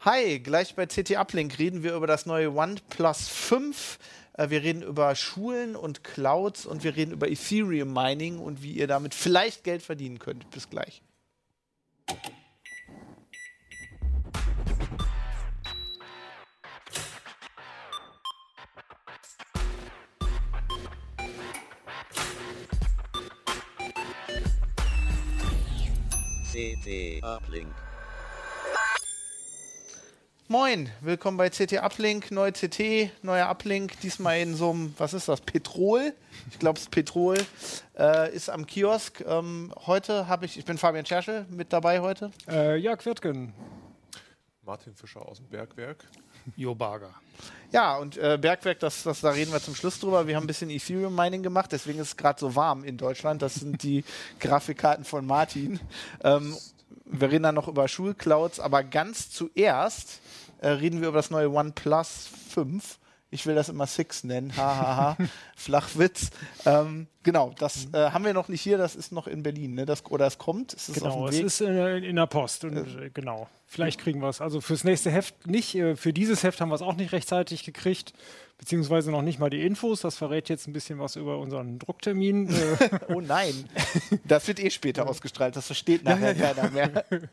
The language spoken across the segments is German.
Hi, gleich bei CT Uplink reden wir über das neue OnePlus 5. Äh, Wir reden über Schulen und Clouds und wir reden über Ethereum Mining und wie ihr damit vielleicht Geld verdienen könnt. Bis gleich. CT Uplink. Moin, willkommen bei CT Uplink, neue CT, neuer Uplink, diesmal in so einem, was ist das, Petrol? Ich glaube, es ist Petrol, äh, ist am Kiosk. Ähm, heute habe ich, ich bin Fabian Scherschel, mit dabei heute. Äh, Jörg Wirtgen. Martin Fischer aus dem Bergwerk. Jo Barger. Ja, und äh, Bergwerk, das, das, da reden wir zum Schluss drüber. Wir haben ein bisschen Ethereum Mining gemacht, deswegen ist es gerade so warm in Deutschland. Das sind die Grafikkarten von Martin. Ähm, wir reden dann noch über Schulclouds, aber ganz zuerst äh, reden wir über das neue OnePlus 5. Ich will das immer Six nennen. Hahaha. Flachwitz. Ähm, genau, das äh, haben wir noch nicht hier, das ist noch in Berlin, ne? Das, oder es kommt. Es ist Genau, auf es dem Weg. ist äh, in der Post. Und, äh, genau. Vielleicht kriegen wir es. Also fürs nächste Heft nicht. Äh, für dieses Heft haben wir es auch nicht rechtzeitig gekriegt. Beziehungsweise noch nicht mal die Infos. Das verrät jetzt ein bisschen was über unseren Drucktermin. Äh, Oh nein, das wird eh später ausgestrahlt, das versteht nachher keiner mehr.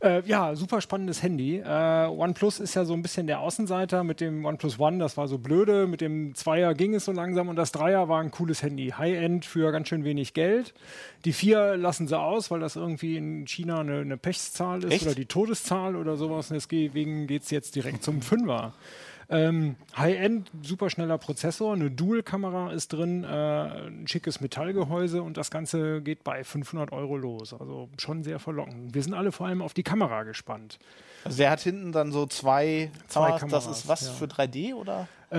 Äh, ja, super spannendes Handy. Äh, OnePlus ist ja so ein bisschen der Außenseiter mit dem OnePlus One, das war so blöde. Mit dem Zweier ging es so langsam und das Dreier war ein cooles Handy. High-End für ganz schön wenig Geld. Die Vier lassen sie aus, weil das irgendwie in China eine, eine Pechszahl ist Echt? oder die Todeszahl oder sowas. Und deswegen geht es jetzt direkt zum Fünfer. Ähm, High-End, super schneller Prozessor, eine Dual-Kamera ist drin, äh, ein schickes Metallgehäuse und das Ganze geht bei 500 Euro los. Also schon sehr verlockend. Wir sind alle vor allem auf die Kamera gespannt. Also der hat hinten dann so zwei, Zwei Kameras. Das Kameras, ist was ja. für 3D oder? Äh,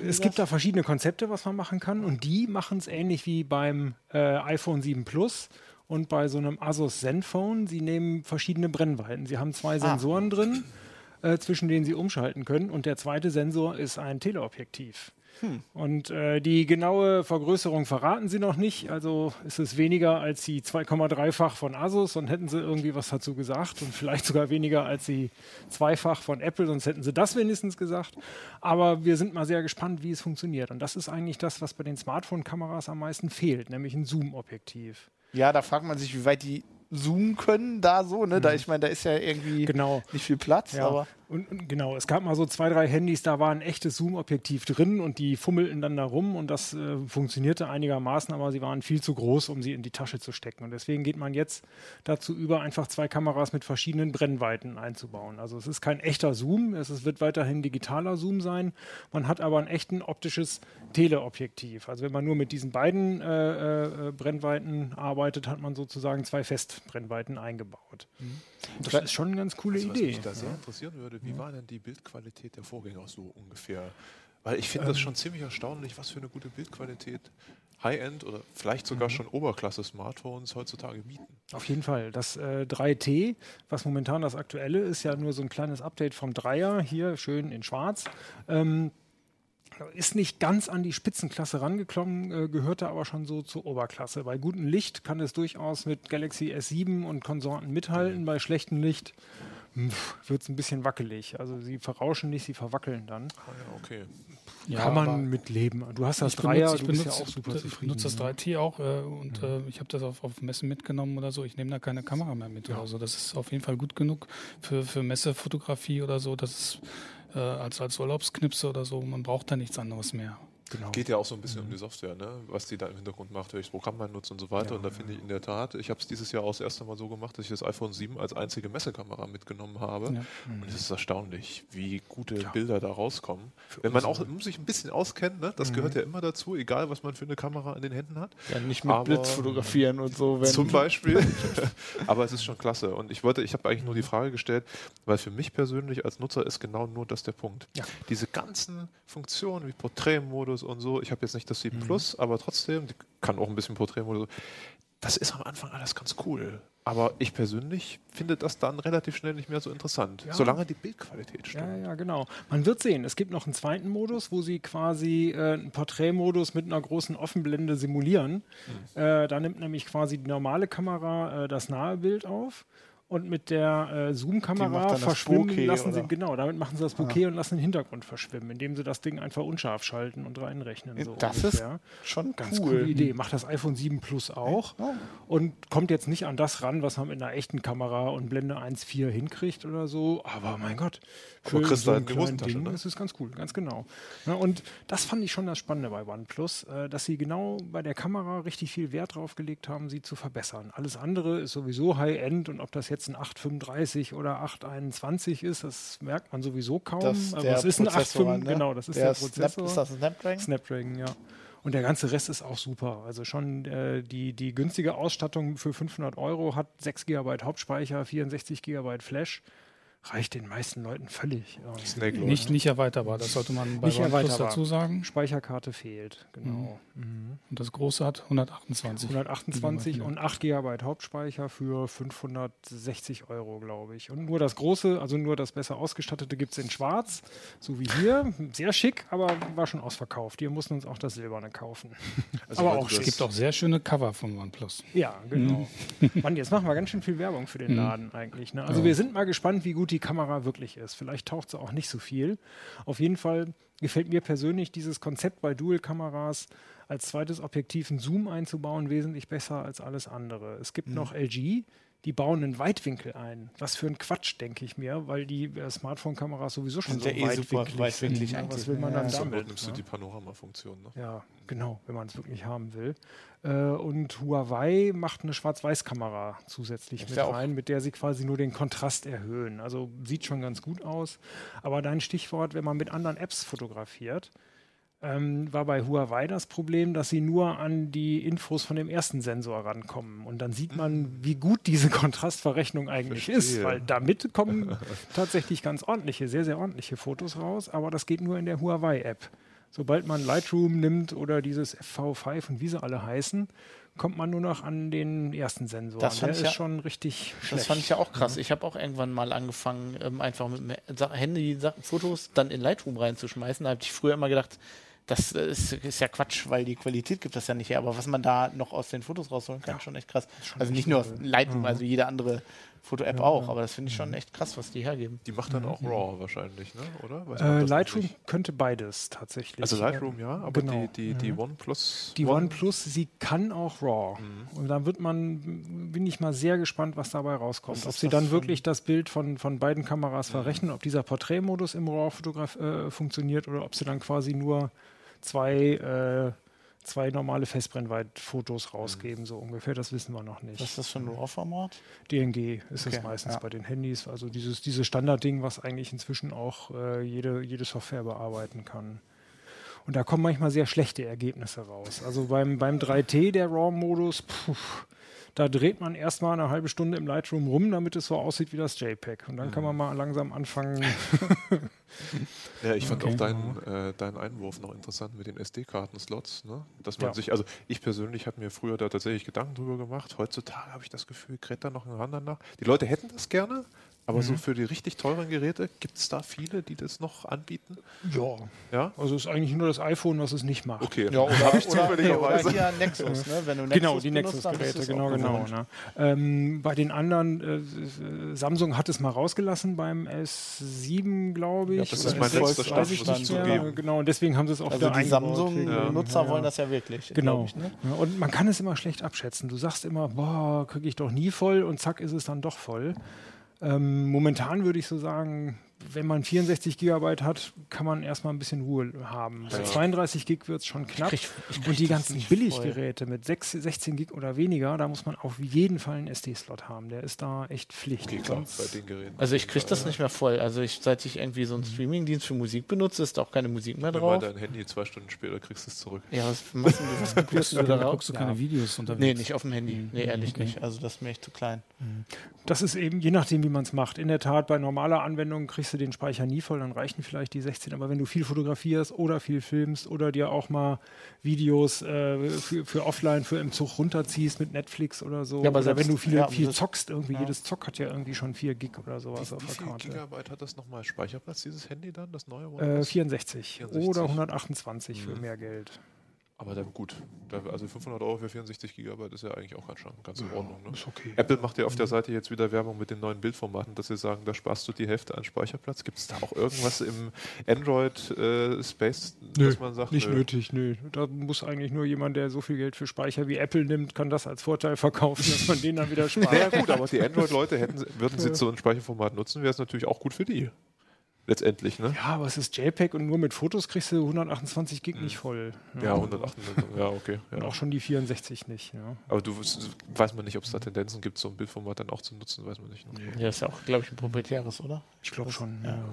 es das? gibt da verschiedene Konzepte, was man machen kann und die machen es ähnlich wie beim äh, iPhone 7 Plus und bei so einem Asus Zenfone. Sie nehmen verschiedene Brennweiten. Sie haben zwei Sensoren drin, äh, zwischen denen Sie umschalten können und der zweite Sensor ist ein Teleobjektiv. Und äh, die genaue Vergrößerung verraten sie noch nicht. Also ist es weniger als die 2,3-fach von Asus, sonst hätten sie irgendwie was dazu gesagt. Und vielleicht sogar weniger als die zweifach von Apple, sonst hätten sie das wenigstens gesagt. Aber wir sind mal sehr gespannt, wie es funktioniert. Und das ist eigentlich das, was bei den Smartphone-Kameras am meisten fehlt, nämlich ein Zoom-Objektiv. Ja, da fragt man sich, wie weit die zoomen können da so, ne? Da, ich meine, da ist ja irgendwie Genau. nicht viel Platz, Ja, aber und, und genau, es gab mal so zwei, drei Handys, da war ein echtes Zoom-Objektiv drin und die fummelten dann da rum und das äh, funktionierte einigermaßen, aber sie waren viel zu groß, um sie in die Tasche zu stecken. Und deswegen geht man jetzt dazu über, einfach zwei Kameras mit verschiedenen Brennweiten einzubauen. Also es ist kein echter Zoom, es ist, wird weiterhin digitaler Zoom sein. Man hat aber ein echten optisches Teleobjektiv. Also wenn man nur mit diesen beiden äh, äh, Brennweiten arbeitet, hat man sozusagen zwei Festbrennweiten eingebaut. Und das ist schon eine ganz coole Also, was Idee. mich da sehr interessieren würde, wie war denn die Bildqualität der Vorgänger so ungefähr? Weil ich finde das schon ziemlich erstaunlich, was für eine gute Bildqualität High-End oder vielleicht sogar schon Oberklasse-Smartphones heutzutage bieten. Auf jeden Fall. Das äh, 3T, was momentan das aktuelle ist, ja nur so ein kleines Update vom Dreier, hier schön in schwarz. Ähm, ist nicht ganz an die Spitzenklasse rangeklommen, äh, gehörte aber schon so zur Oberklasse. Bei gutem Licht kann es durchaus mit Galaxy S7 und Konsorten mithalten. Bei schlechtem Licht wird es ein bisschen wackelig. Also sie verrauschen nicht, sie verwackeln dann. Ah ja, okay. Ja, kann man mit leben. Du hast das ich Dreier, benutze, ich du bist ja benutze, auch super ich zufrieden. benutze das ne? 3T auch äh, und äh, ich habe das auf, auf Messen mitgenommen oder so. Ich nehme da keine Kamera mehr mit oder so. Das ist auf jeden Fall gut genug für, für Messefotografie oder so. Das ist äh, als, als Urlaubsknipse oder so. Man braucht da nichts anderes mehr. Genau. Geht ja auch so ein bisschen um die Software, ne? was die da im Hintergrund macht, welches Programm man nutzt und so weiter. Ja, und da finde ich in der Tat, ich habe es dieses Jahr auch das erste Mal so gemacht, dass ich das iPhone 7 als einzige Messekamera mitgenommen habe. Ja. Und es ist erstaunlich, wie gute Ja. Bilder da rauskommen. Wenn man auch sich ein bisschen auskennt, ne? das Mhm. gehört ja immer dazu, egal was man für eine Kamera in den Händen hat. Ja, nicht mit Aber- Blitz fotografieren und so. Zum Beispiel. Aber es ist schon klasse. Und ich wollte, ich habe eigentlich nur die Frage gestellt, weil für mich persönlich als Nutzer ist genau nur das der Punkt. Diese ganzen Funktionen wie Porträtmodus und so, ich habe jetzt nicht das 7 Mhm. Plus, aber trotzdem, die kann auch ein bisschen Porträtmodus. Das ist am Anfang alles ganz cool. Aber ich persönlich finde das dann relativ schnell nicht mehr so interessant. Ja. Solange die Bildqualität Ja, stimmt. ja, genau. Man wird sehen, es gibt noch einen zweiten Modus, wo sie quasi äh, einen Porträtmodus mit einer großen Offenblende simulieren. Äh, da nimmt nämlich quasi die normale Kamera äh, das nahe Bild auf. Und mit der äh, Zoom-Kamera verschwimmen Bokeh, lassen sie, genau, damit machen sie das Bouquet und lassen den Hintergrund verschwimmen, indem sie das Ding einfach unscharf schalten und reinrechnen. So das ist ungefähr. schon Ganz cool. coole Idee. Macht das iPhone 7 Plus auch Oh. und kommt jetzt nicht an das ran, was man mit einer echten Kamera und Blende 1.4 hinkriegt oder so. Aber mein Gott, Aber kriegst du halt Hosentasche, Ding ne? ist es ganz cool, ganz genau. Ja, und das fand ich schon das Spannende bei OnePlus, äh, dass sie genau bei der Kamera richtig viel Wert drauf gelegt haben, sie zu verbessern. Alles andere ist sowieso High-End und ob das jetzt ein 835 oder 821 ist, das merkt man sowieso kaum. Das, Aber der es ist ein Prozessor, 8,5, ne? genau, das ist der der, Snap, Prozessor. ist das ein Snapdragon? Snapdragon, ja. Und der ganze Rest ist auch super. Also schon äh, die, die günstige Ausstattung für 500 Euro hat 6 GB Hauptspeicher, 64 GB Flash. Reicht den meisten Leuten völlig. Ja. Snake Lord. Nicht, nicht erweiterbar, das sollte man bei Nicht OnePlus dazu sagen. Speicherkarte fehlt, genau. Und das große hat 128. 128 Gigabyte, und 8 GB Hauptspeicher für 560 Euro, glaube ich. Und nur das große, also nur das besser ausgestattete gibt es in schwarz, so wie hier. Sehr schick, aber war schon ausverkauft. Wir mussten uns auch das Silberne kaufen. Also aber auch Es gibt auch sehr schöne Cover von OnePlus. Ja, genau. Mann, jetzt machen wir ganz schön viel Werbung für den Laden eigentlich. Ne? Also wir sind mal gespannt, wie gut die Kamera wirklich ist. Vielleicht taucht sie auch nicht so viel. Auf jeden Fall gefällt mir persönlich dieses Konzept bei Dual-Kameras als zweites Objektiv einen Zoom einzubauen wesentlich besser als alles andere. Es gibt noch LG, die bauen einen Weitwinkel ein. Was für ein Quatsch, denke ich mir, weil die äh, Smartphone-Kameras sowieso schon Sind so ja eh super weitwinklig, weitwinklig sind. Ja, eigentlich, Was will man ne? dann Ja, damit? Not nimmst du ne? die Panorama-Funktion. Ne? Ja, genau, wenn man es wirklich haben will. Äh, und Huawei macht eine Schwarz-Weiß-Kamera zusätzlich Ist mit ja auch- rein, mit der sie quasi nur den Kontrast erhöhen. Also sieht schon ganz gut aus. Aber dein Stichwort, wenn man mit anderen Apps fotografiert, ähm, war bei Huawei das Problem, dass sie nur an die Infos von dem ersten Sensor rankommen. Und dann sieht man, wie gut diese Kontrastverrechnung eigentlich ist, Verstehe. weil damit kommen tatsächlich ganz ordentliche, sehr, sehr ordentliche Fotos raus, aber das geht nur in der Huawei-App. Sobald man Lightroom nimmt oder dieses FV5 und wie sie alle heißen, kommt man nur noch an den ersten Sensor. Das fand der ich ist ja- schon richtig schlecht. Das fand ich ja auch krass. Ich habe auch irgendwann mal angefangen, ähm, einfach mit dem Handy Fotos dann in Lightroom reinzuschmeißen. Da habe ich früher immer gedacht, das äh, ist, ist ja Quatsch, weil die Qualität gibt das ja nicht her. Aber was man da noch aus den Fotos rausholen kann, ist schon echt krass. Also nicht nur aus Lightroom, also jede andere Foto-App auch. Aber das finde ich schon echt krass, was die hergeben. Die macht dann auch RAW wahrscheinlich, ne? oder? Äh, Lightroom könnte beides tatsächlich. Also Lightroom ja, aber genau. die, die, die OnePlus. Die One- OnePlus, sie kann auch RAW. Mhm. Und da wird man, bin ich mal sehr gespannt, was dabei rauskommt. Was Ob sie dann wirklich das Bild von, von beiden Kameras verrechnen, ob dieser Porträtmodus im RAW äh, funktioniert oder ob sie dann quasi nur zwei, äh, zwei normale Festbrennweitfotos rausgeben, so ungefähr. Das wissen wir noch nicht. Was ist das für ein RAW-Format? DNG ist Okay, es meistens ja. bei den Handys. Also dieses, dieses Standardding, was eigentlich inzwischen auch äh, jede, jede Software bearbeiten kann. Und da kommen manchmal sehr schlechte Ergebnisse raus. Also beim, beim 3T, der RAW-Modus, puh, da dreht man erstmal eine halbe Stunde im Lightroom rum, damit es so aussieht wie das JPEG. Und dann kann man mal langsam anfangen. Ja, ich fand Okay. auch deinen, äh, deinen Einwurf noch interessant mit den SD-Karten-Slots. Ne? Dass man Ja. sich, also ich persönlich habe mir früher da tatsächlich Gedanken drüber gemacht. Heutzutage habe ich das Gefühl, kräht da noch ein Ran danach. Die Leute hätten das gerne, aber Mhm. so für die richtig teuren Geräte gibt es da viele, die das noch anbieten. ja. Ja? Also es ist eigentlich nur das iPhone, was es nicht macht. Okay, Ja, oder, habe ich oder, oder hier Nexus, ne? Wenn du Nexus Genau, die Nexus-Geräte, genau, genau. Ne? Ähm, bei den anderen, äh, Samsung hat es mal rausgelassen beim S7, glaube ich. Ja, das ist mein S6, letzter Stand, ich muss nicht ich zugeben. Genau, und deswegen haben sie es auch Also wieder die. Samsung-Nutzer Ja. wollen das ja wirklich. Genau. Ich, ne? Ja, und man kann es immer schlecht abschätzen. Du sagst immer, boah, kriege ich doch nie voll und zack ist es dann doch voll. Ähm, momentan würde ich so sagen, wenn man 64 Gigabyte hat, kann man erstmal ein bisschen Ruhe haben. Bei 32 Gig wird es schon knapp. krieg- ich krieg und die ganzen Billiggeräte mit 6, 16 Gig oder weniger, da muss man auf jeden Fall einen SD-Slot haben. Der ist da echt Pflicht. Okay, klar, Sonst- bei den Geräten. Also ich kriege das nicht mehr voll. Also ich, seit ich irgendwie so einen Streamingdienst für Musik benutze, ist auch keine Musik mehr Nimm mal drauf. dein Handy, zwei Stunden später kriegst du es zurück. Ja, was machst du, was kopierst du da Da raus? guckst du keine Videos unterwegs. Nee, nicht auf dem Handy. Mhm. Nee, ehrlich Okay. nicht. Also das ist mir echt zu klein. Das ist eben, je nachdem, wie man es macht. In der Tat, bei normaler Anwendung kriegst du den Speicher nie voll, dann reichen vielleicht die 16. Aber wenn du viel fotografierst oder viel filmst oder dir auch mal Videos äh, für, für offline, für im Zug runterziehst mit Netflix oder so. Ja, aber selbst- wenn du viel, ja, viel zockst, irgendwie ja. jedes Zock hat ja irgendwie schon 4 Gig oder sowas Wie, auf wie der viel Karte. Gigabyte hat das nochmal Speicherplatz, dieses Handy dann, das neue? Äh, OnePlus? 64, 64. oder 128 für Mhm. mehr Geld. Aber dann gut. Also 500 Euro für 64 Gigabyte ist ja eigentlich auch ganz, ganz in Ordnung. Ne? Ist okay. Apple macht ja auf der Seite jetzt wieder Werbung mit den neuen Bildformaten, dass sie sagen, da sparst du die Hälfte an Speicherplatz. Gibt es da auch irgendwas im Android-Space, dass man sagt, Nicht nö, nötig, nö. Da muss eigentlich nur jemand, der so viel Geld für Speicher wie Apple nimmt, kann das als Vorteil verkaufen, dass man den dann wieder spart. Naja gut, aber die Android-Leute würden sie so ein Speicherformat nutzen, wäre es natürlich auch gut für die. Letztendlich, ne? Ja, aber es ist JPEG und nur mit Fotos kriegst du 128 Gig Mhm. nicht voll. Ja, 108. Ja, okay. Und Ja. auch schon die 64 nicht. Ja. Aber du weiß man nicht, ob es da Tendenzen gibt, so ein Bildformat dann auch zu nutzen, weiß man nicht. Ne? Ja, ist ja auch, glaube ich, ein proprietäres, oder? Ich glaube schon. Ja. Ja. Ja.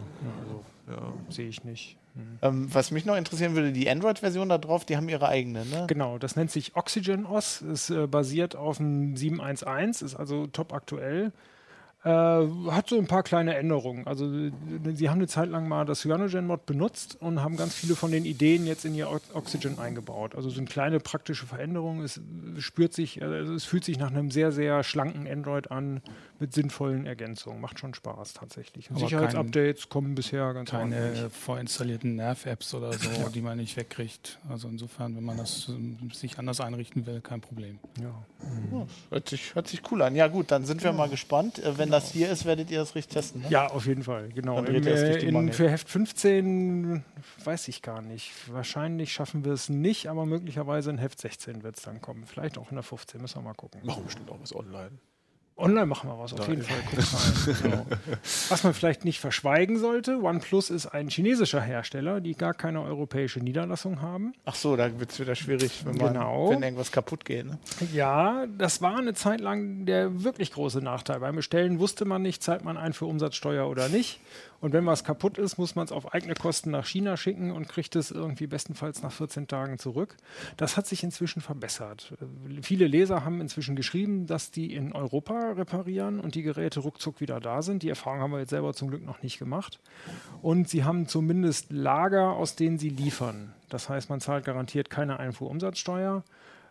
Also, ja. Sehe ich nicht. Hm. Ähm, was mich noch interessieren würde, die Android-Version da drauf, die haben ihre eigene, ne? Genau, das nennt sich Oxygen OS, ist äh, basiert auf dem 711, ist also top aktuell. Äh, hat so ein paar kleine Änderungen. Also äh, sie haben eine Zeit lang mal das Cyanogen-Mod benutzt und haben ganz viele von den Ideen jetzt in ihr Oxygen eingebaut. Also sind kleine praktische Veränderungen. Es äh, spürt sich, also es fühlt sich nach einem sehr, sehr schlanken Android an mit sinnvollen Ergänzungen. Macht schon Spaß tatsächlich. Aber Sicherheitsupdates kommen bisher ganz Keine ordentlich. vorinstallierten Nerv-Apps oder so, die man nicht wegkriegt. Also insofern, wenn man das ähm, sich anders einrichten will, kein Problem. Ja. Ja, hört, sich, hört sich cool an. Ja gut, dann sind wir mal gespannt. Äh, Wenn das hier ist, werdet ihr das richtig testen, ne? Ja, auf jeden Fall, genau. Dann Im, äh, in, für Heft 15 weiß ich gar nicht. Wahrscheinlich schaffen wir es nicht, aber möglicherweise in Heft 16 wird es dann kommen. Vielleicht auch in der 15, müssen wir mal gucken. Machen bestimmt auch was online. Online machen wir was, auf Nein. jeden Fall. Genau. Was man vielleicht nicht verschweigen sollte, OnePlus ist ein chinesischer Hersteller, die gar keine europäische Niederlassung haben. Ach so, da wird es wieder schwierig, wenn, man, Genau. wenn irgendwas kaputt geht. Ne? Ja, das war eine Zeit lang der wirklich große Nachteil. Beim Bestellen wusste man nicht, zahlt man ein für Umsatzsteuer oder nicht. Und wenn was kaputt ist, muss man es auf eigene Kosten nach China schicken und kriegt es irgendwie bestenfalls nach 14 Tagen zurück. Das hat sich inzwischen verbessert. Viele Leser haben inzwischen geschrieben, dass die in Europa reparieren und die Geräte ruckzuck wieder da sind. Die Erfahrung haben wir jetzt selber zum Glück noch nicht gemacht. Und sie haben zumindest Lager, aus denen sie liefern. Das heißt, man zahlt garantiert keine Einfuhrumsatzsteuer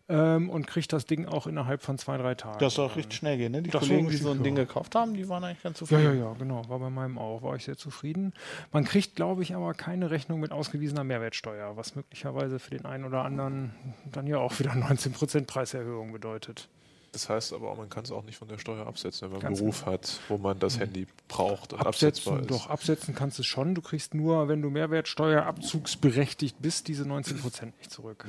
ähm, und kriegt das Ding auch innerhalb von zwei, drei Tagen. Das soll auch richtig schnell gehen. Ne? Die Das Kollegen, die so ein ja. Ding gekauft haben, die waren eigentlich ganz Ja, zufrieden. ja, ja, genau. War bei meinem auch. War ich sehr zufrieden. Man kriegt, glaube ich, aber keine Rechnung mit ausgewiesener Mehrwertsteuer, was möglicherweise für den einen oder anderen dann ja auch wieder 19% Preiserhöhung bedeutet. Das heißt aber, auch, man kann es auch nicht von der Steuer absetzen, wenn man einen Beruf hat, wo man das Handy braucht und Absetzen, absetzbar ist. doch, absetzen kannst du es schon. Du kriegst nur, wenn du Mehrwertsteuerabzugsberechtigt bist, diese 19% nicht zurück.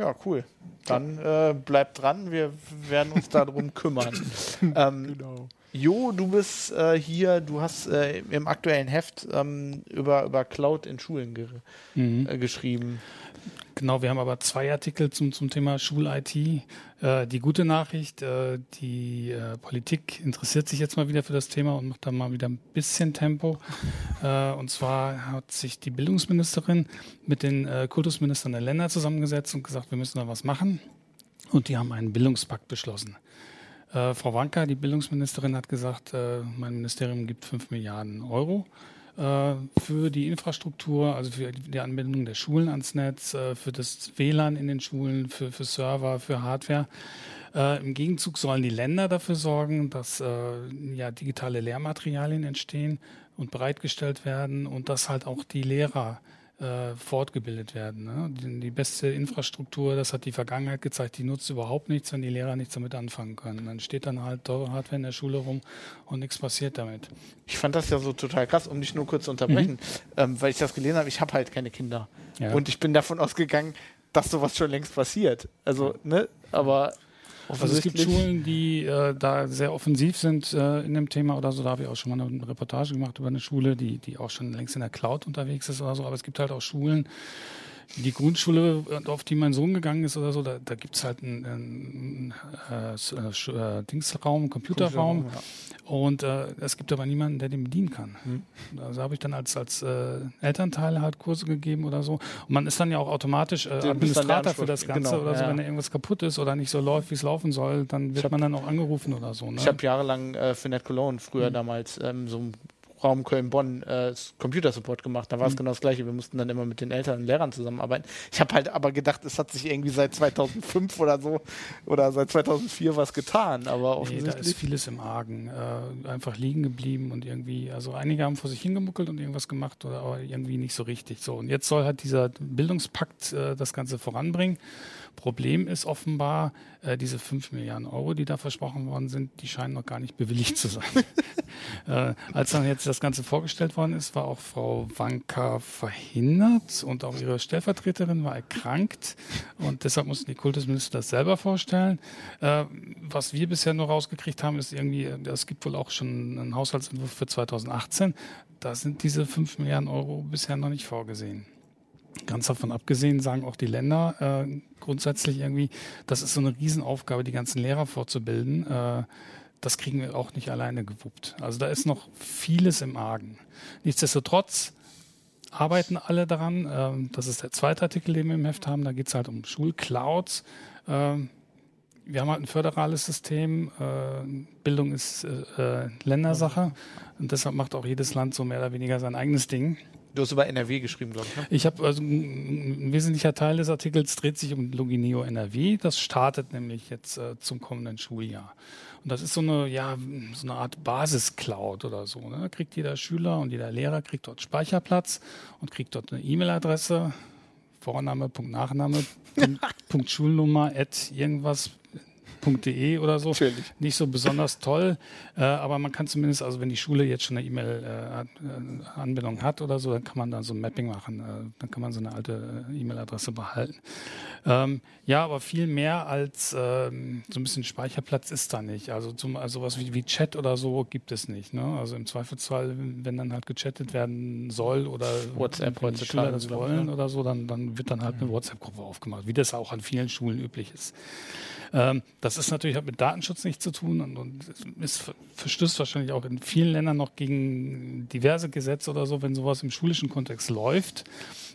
Ja, cool. Dann äh, bleibt dran, wir werden uns darum kümmern. ähm, Genau. Jo, du bist äh, hier, du hast äh, im aktuellen Heft ähm, über, über Cloud in Schulen ge äh, geschrieben. Genau, wir haben aber zwei Artikel zum, zum Thema Schul-IT. Äh, die gute Nachricht, äh, die äh, Politik interessiert sich jetzt mal wieder für das Thema und macht da mal wieder ein bisschen Tempo. Äh, und zwar hat sich die Bildungsministerin mit den äh, Kultusministern der Länder zusammengesetzt und gesagt, wir müssen da was machen. Und die haben einen Bildungspakt beschlossen. Äh, Frau Wanka, die Bildungsministerin, hat gesagt, mein Ministerium gibt 5 Milliarden Euro für die Infrastruktur, also für die Anbindung der Schulen ans Netz, äh, für das WLAN in den Schulen, für, für Server, für Hardware. Äh, Im Gegenzug sollen die Länder dafür sorgen, dass äh, ja, digitale Lehrmaterialien entstehen und bereitgestellt werden und dass halt auch die Lehrer äh, fortgebildet werden. Ne? Die, die beste Infrastruktur, das hat die Vergangenheit gezeigt, die nutzt überhaupt nichts, wenn die Lehrer nichts damit anfangen können. Dann steht dann halt teure Hardware in der Schule rum und nichts passiert damit. Ich fand das ja so total krass, um dich nur kurz zu unterbrechen, ähm, weil ich das gelesen habe, ich habe halt keine Kinder. Ja. Und ich bin davon ausgegangen, dass sowas schon längst passiert. Also, ne, aber Also es gibt Schulen, die äh, da sehr offensiv sind äh, in dem Thema oder so. Da habe ich auch schon mal eine Reportage gemacht über eine Schule, die, die auch schon längst in der Cloud unterwegs ist oder so. Aber es gibt halt auch Schulen, die Grundschule, auf die mein Sohn gegangen ist oder so, da, da gibt es halt einen, einen äh, äh, Dingsraum, Computerraum. Ja. Und äh, es gibt aber niemanden, der den bedienen kann. Mhm. Also habe ich dann als, als äh, Elternteil halt Kurse gegeben oder so. Und man ist dann ja auch automatisch äh, Administrator für das Ganze genau, oder so. Ja. Wenn da irgendwas kaputt ist oder nicht so läuft, wie es laufen soll, dann wird hab, man dann auch angerufen oder so. Ne? Ich habe jahrelang äh, für Net Cologne früher mhm. damals ähm, so ein Raum Köln-Bonn äh, Computersupport gemacht. Da war es mhm. genau das Gleiche. Wir mussten dann immer mit den Eltern und Lehrern zusammenarbeiten. Ich habe halt aber gedacht, es hat sich irgendwie seit 2005 oder so oder seit 2004 was getan. Aber nee, da ist vieles im Argen. Äh, einfach liegen geblieben und irgendwie, also einige haben vor sich hingemuckelt und irgendwas gemacht, oder aber irgendwie nicht so richtig. So und jetzt soll halt dieser Bildungspakt äh, das Ganze voranbringen. Problem ist offenbar, äh, diese 5 Milliarden Euro, die da versprochen worden sind, die scheinen noch gar nicht bewilligt zu sein. äh, als dann jetzt das Ganze vorgestellt worden ist, war auch Frau Wanka verhindert und auch ihre Stellvertreterin war erkrankt und deshalb mussten die Kultusminister das selber vorstellen. Äh, was wir bisher nur rausgekriegt haben, ist irgendwie, es gibt wohl auch schon einen Haushaltsentwurf für 2018. Da sind diese 5 Milliarden Euro bisher noch nicht vorgesehen. Ganz davon abgesehen sagen auch die Länder äh, grundsätzlich irgendwie, das ist so eine Riesenaufgabe, die ganzen Lehrer vorzubilden. Äh, das kriegen wir auch nicht alleine gewuppt. Also da ist noch vieles im Argen. Nichtsdestotrotz arbeiten alle daran. Ähm, das ist der zweite Artikel, den wir im Heft haben. Da geht es halt um Schulclouds. Ähm, wir haben halt ein föderales System. Äh, Bildung ist äh, Ländersache. Und deshalb macht auch jedes Land so mehr oder weniger sein eigenes Ding. Du hast über NRW geschrieben, glaube ich. Ne? Ich habe also ein wesentlicher Teil des Artikels dreht sich um Logineo NRW. Das startet nämlich jetzt äh, zum kommenden Schuljahr. Und das ist so eine, ja, so eine Art Basis-Cloud oder so. Ne? Da kriegt jeder Schüler und jeder Lehrer kriegt dort Speicherplatz und kriegt dort eine E-Mail-Adresse, Vorname, Punkt, Nachname, Punkt, Schulnummer, at irgendwas, .de oder so. Natürlich. Nicht so besonders toll, äh, aber man kann zumindest, also wenn die Schule jetzt schon eine E-Mail-Anbindung äh, hat oder so, dann kann man da so ein Mapping machen. Äh, dann kann man so eine alte äh, E-Mail-Adresse behalten. Ähm, ja, aber viel mehr als ähm, so ein bisschen Speicherplatz ist da nicht. Also, zum, also sowas wie, wie Chat oder so gibt es nicht. Ne? Also im Zweifelsfall, wenn dann halt gechattet werden soll oder WhatsApp wenn die Schüler das wollen oder so, dann, dann wird dann halt eine WhatsApp-Gruppe aufgemacht, wie das auch an vielen Schulen üblich ist. Ähm, das ist natürlich hat mit Datenschutz nichts zu tun und, und ist, verstößt wahrscheinlich auch in vielen Ländern noch gegen diverse Gesetze oder so, wenn sowas im schulischen Kontext läuft.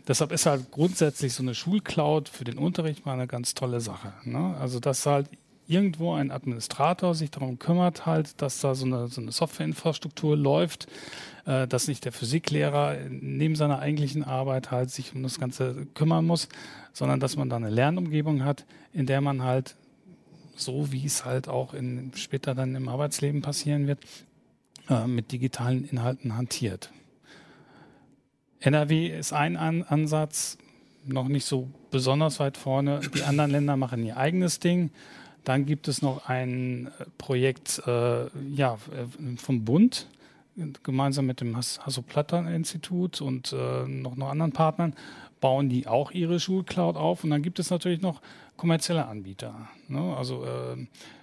Deshalb ist halt grundsätzlich so eine Schulcloud für den Unterricht mal eine ganz tolle Sache. Ne? Also dass halt irgendwo ein Administrator sich darum kümmert, halt, dass da so eine, so eine Softwareinfrastruktur läuft, äh, dass nicht der Physiklehrer neben seiner eigentlichen Arbeit halt sich um das Ganze kümmern muss, sondern dass man da eine Lernumgebung hat, in der man halt so wie es halt auch in, später dann im Arbeitsleben passieren wird, äh, mit digitalen Inhalten hantiert. NRW ist ein An Ansatz, noch nicht so besonders weit vorne. Die anderen Länder machen ihr eigenes Ding. Dann gibt es noch ein äh, Projekt äh, ja, äh, vom Bund, gemeinsam mit dem Hasso-Platter-Institut und äh, noch, noch anderen Partnern, bauen die auch ihre Schulcloud auf. Und dann gibt es natürlich noch kommerzielle Anbieter. Ne? Also äh,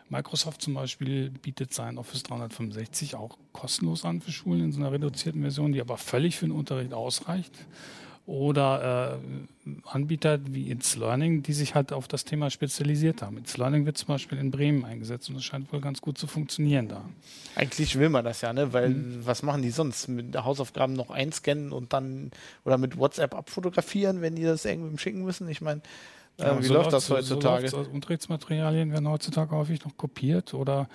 Microsoft zum Beispiel bietet sein Office 365 auch kostenlos an für Schulen in so einer reduzierten Version, die aber völlig für den Unterricht ausreicht. Oder äh, Anbieter wie It's Learning, die sich halt auf das Thema spezialisiert haben. It's Learning wird zum Beispiel in Bremen eingesetzt und das scheint wohl ganz gut zu funktionieren da. Eigentlich will man das ja, ne? Weil mhm. was machen die sonst? Mit Hausaufgaben noch einscannen und dann oder mit WhatsApp abfotografieren, wenn die das irgendwem schicken müssen? Ich meine, ja, wie so läuft das heutzutage? So Unterrichtsmaterialien werden heutzutage häufig noch kopiert oder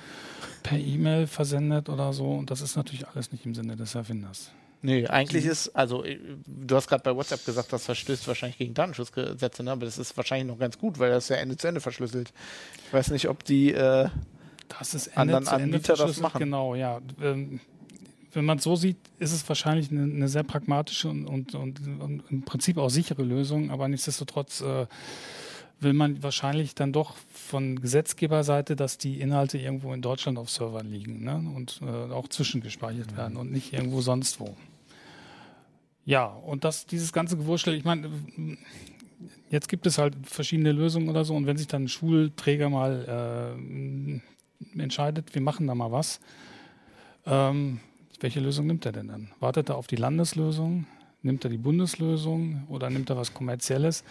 per E-Mail versendet oder so. Und das ist natürlich alles nicht im Sinne des Erfinders. Nee, eigentlich mhm. ist, also äh, du hast gerade bei WhatsApp gesagt, das verstößt wahrscheinlich gegen Datenschutzgesetze, ne? aber das ist wahrscheinlich noch ganz gut, weil das ja Ende zu Ende verschlüsselt. Ich weiß nicht, ob die äh, das ist Ende anderen Anbieter das machen. Genau, ja. Ähm, wenn man es so sieht, ist es wahrscheinlich eine, eine sehr pragmatische und, und, und, und, im Prinzip auch sichere Lösung, aber nichtsdestotrotz äh, will man wahrscheinlich dann doch von Gesetzgeberseite, dass die Inhalte irgendwo in Deutschland auf Servern liegen ne? und äh, auch zwischengespeichert mhm. werden und nicht irgendwo sonst wo. Ja, und das, dieses ganze Gewurschtel, ich meine, jetzt gibt es halt verschiedene Lösungen oder so und wenn sich dann ein Schulträger mal äh, entscheidet, wir machen da mal was, ähm, welche Lösung nimmt er denn dann? Wartet er auf die Landeslösung? Nimmt er die Bundeslösung oder nimmt er was Kommerzielles?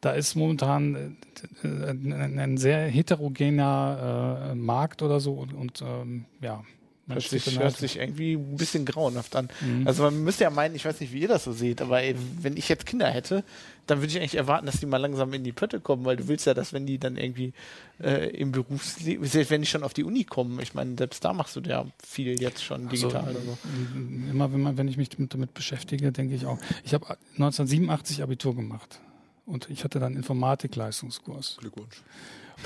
Da ist momentan äh, äh, ein sehr heterogener äh, Markt oder so und, und ähm, ja, Hört sich, hört sich irgendwie ein bisschen grauenhaft an. Mhm. Also man müsste ja meinen, ich weiß nicht, wie ihr das so seht, aber ey, wenn ich jetzt Kinder hätte, dann würde ich eigentlich erwarten, dass die mal langsam in die Pötte kommen, weil du willst ja, dass wenn die dann irgendwie äh, im Berufsleben, wenn die schon auf die Uni kommen, ich meine, selbst da machst du ja viel jetzt schon also, digital. Also, so. Immer wenn, man, wenn ich mich damit beschäftige, denke ich auch. Ich habe 1987 Abitur gemacht und ich hatte dann Informatikleistungskurs. Glückwunsch.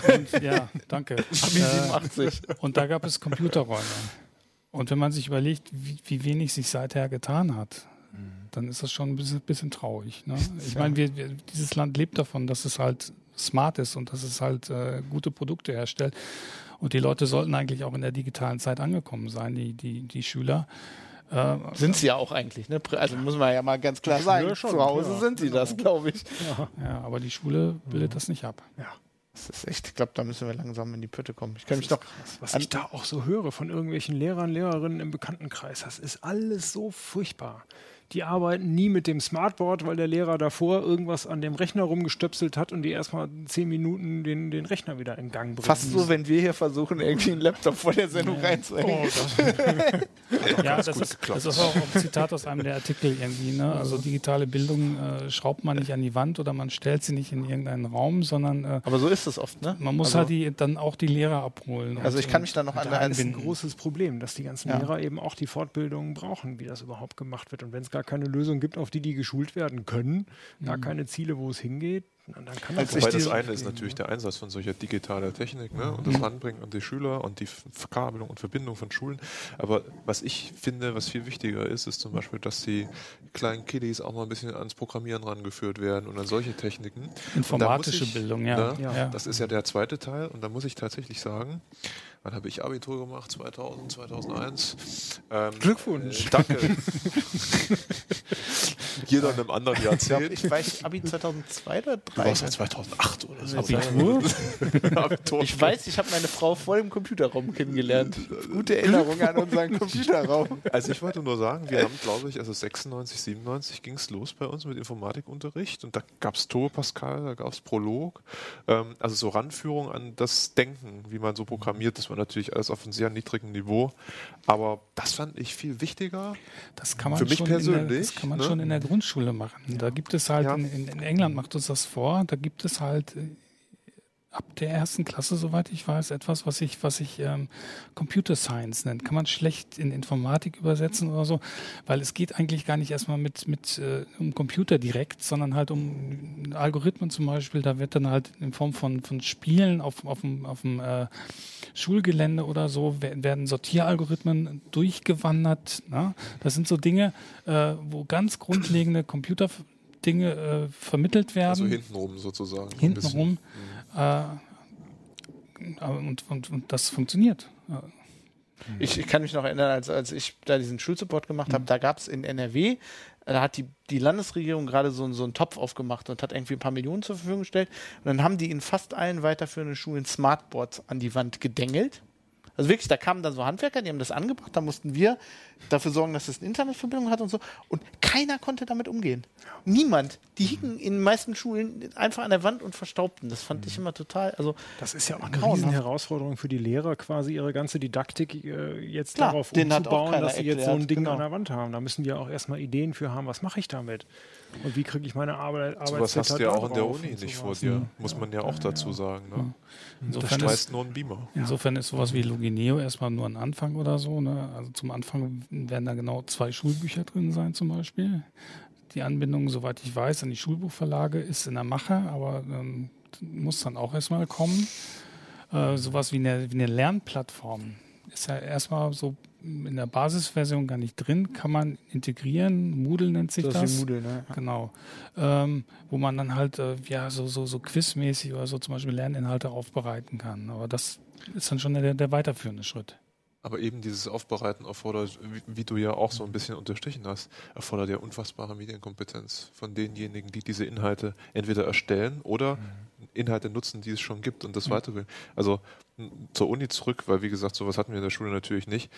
Und, ja, danke. Abi 87. Äh, und da gab es Computerräume. Und wenn man sich überlegt, wie, wie wenig sich seither getan hat, mhm. dann ist das schon ein bisschen, bisschen traurig. Ne? Ich meine, wir, wir, dieses Land lebt davon, dass es halt smart ist und dass es halt äh, gute Produkte herstellt. Und die Leute sollten eigentlich auch in der digitalen Zeit angekommen sein, die, die, die Schüler. Äh, sind sie ja auch eigentlich, ne? Also muss man ja mal ganz klar sagen. Zu Hause ja, sind sie genau. das, glaube ich. Ja. ja. aber die Schule bildet mhm. das nicht ab. Ja. Das ist echt, ich glaube, da müssen wir langsam in die Pötte kommen. Ich kann mich doch. Krass, was ich da auch so höre von irgendwelchen Lehrern, Lehrerinnen im Bekanntenkreis, das ist alles so furchtbar die arbeiten nie mit dem Smartboard, weil der Lehrer davor irgendwas an dem Rechner rumgestöpselt hat und die erstmal zehn Minuten den, den Rechner wieder in Gang bringen. Fast so, wenn wir hier versuchen, irgendwie einen Laptop vor der Sendung ja. reinzuhängen. Oh, das ja, das ist, das ist, auch ein Zitat aus einem der Artikel irgendwie. Ne? Also digitale Bildung äh, schraubt man nicht an die Wand oder man stellt sie nicht in irgendeinen Raum, sondern äh, aber so ist es oft, ne? Man muss also, halt die, dann auch die Lehrer abholen. Also ich kann mich da noch an ein großes Problem, dass die ganzen ja. Lehrer eben auch die Fortbildungen brauchen, wie das überhaupt gemacht wird. Und wenn es gar keine Lösung gibt, auf die die geschult werden können, gar mhm. keine Ziele, wo es hingeht, dann kann das Wobei das eine ist natürlich der Einsatz von solcher digitaler Technik ne? und das mhm. Ranbringen an die Schüler und die Verkabelung und Verbindung von Schulen. Aber was ich finde, was viel wichtiger ist, ist zum Beispiel, dass die kleinen Kiddies auch mal ein bisschen ans Programmieren rangeführt werden und an solche Techniken. Informatische ich, Bildung, ja. Ne, ja. Das ist ja der zweite Teil und da muss ich tatsächlich sagen, Wann habe ich Abitur gemacht? 2000, 2001. Ähm, Glückwunsch. Äh, danke. Jeder in einem anderen Jahrzehnt. Ich, weiß, Abi 2002 oder 2003. Du warst ja 2008 oder so. Abitur? Abitur. ich weiß, ich habe meine Frau vor dem Computerraum kennengelernt. Gute Erinnerung an unseren Computerraum. Also ich wollte nur sagen, wir haben, glaube ich, also 96, 97 ging es los bei uns mit Informatikunterricht und da gab es Turbo Pascal, da gab es Prolog. Ähm, also so Ranführung an das Denken, wie man so programmiert, das war natürlich alles auf einem sehr niedrigen Niveau. Aber das fand ich viel wichtiger. Das kann man für mich persönlich. Der, das kann man ne? schon in der Grundschule machen. Da gibt es halt, ja. in, in, England macht uns das vor, da gibt es halt äh, ab der ersten Klasse, soweit ich weiß, etwas, was ich, was ich ähm, Computer Science nennt. Kann man schlecht in Informatik übersetzen oder so, weil es geht eigentlich gar nicht erstmal mit, mit äh, um Computer direkt, sondern halt um Algorithmen zum Beispiel. Da wird dann halt in Form von, von Spielen auf, auf dem, auf dem äh, Schulgelände oder so werden Sortieralgorithmen durchgewandert. Ne? Das sind so Dinge, äh, wo ganz grundlegende Computer Dinge äh, vermittelt werden. Also hintenrum sozusagen. Hintenrum. Mhm. Äh, und, und, und das funktioniert. Ich, ich, kann mich noch erinnern, als, als ich da diesen Schulsupport gemacht habe, mhm. da gab es in NRW, da hat die, die Landesregierung gerade so, so einen Topf aufgemacht und hat irgendwie ein paar Millionen zur Verfügung gestellt. Und dann haben die in fast allen weiterführenden Schulen Smartboards an die Wand gedengelt. Also wirklich, da kamen dann so Handwerker, die haben das angebracht, da mussten wir dafür sorgen, dass es eine Internetverbindung hat und so. Und keiner konnte damit umgehen. Niemand. Die hingen in den meisten Schulen einfach an der Wand und verstaubten. Das fand mhm. ich immer total. Also das ist ja auch eine riesen Herausforderung für die Lehrer, quasi ihre ganze Didaktik äh, jetzt Klar, darauf umzubauen, dass sie jetzt so ein Ding genau. an der Wand haben. Da müssen wir auch erstmal Ideen für haben, was mache ich damit? Und wie kriege ich meine Arbeit Arbeit Was hast du ja auch in der Uni nicht vor dir, muss man ja auch dazu sagen. Ne? Insofern das ist nur ein Beamer. Insofern ist sowas wie Logineo erstmal nur ein Anfang oder so. Ne? Also zum Anfang werden da genau zwei Schulbücher drin sein zum Beispiel. Die Anbindung, soweit ich weiß, an die Schulbuchverlage ist in der Mache, aber ähm, muss dann auch erstmal kommen. Äh, sowas wie eine, wie eine Lernplattform ist ja erstmal so in der Basisversion gar nicht drin, kann man integrieren. Moodle nennt sich das. das. Moodle, ne? Genau. Ähm, wo man dann halt äh, ja so, so, so quizmäßig oder so zum Beispiel Lerninhalte aufbereiten kann. Aber das ist dann schon der, der weiterführende Schritt. Aber eben dieses Aufbereiten erfordert, wie, wie, du ja auch so ein bisschen unterstrichen hast, erfordert ja unfassbare Medienkompetenz von denjenigen, die diese Inhalte entweder erstellen oder mhm. Inhalte nutzen, die es schon gibt und das mhm. weiterbilden. Also zur Uni zurück, weil wie gesagt, sowas hatten wir in der Schule natürlich nicht.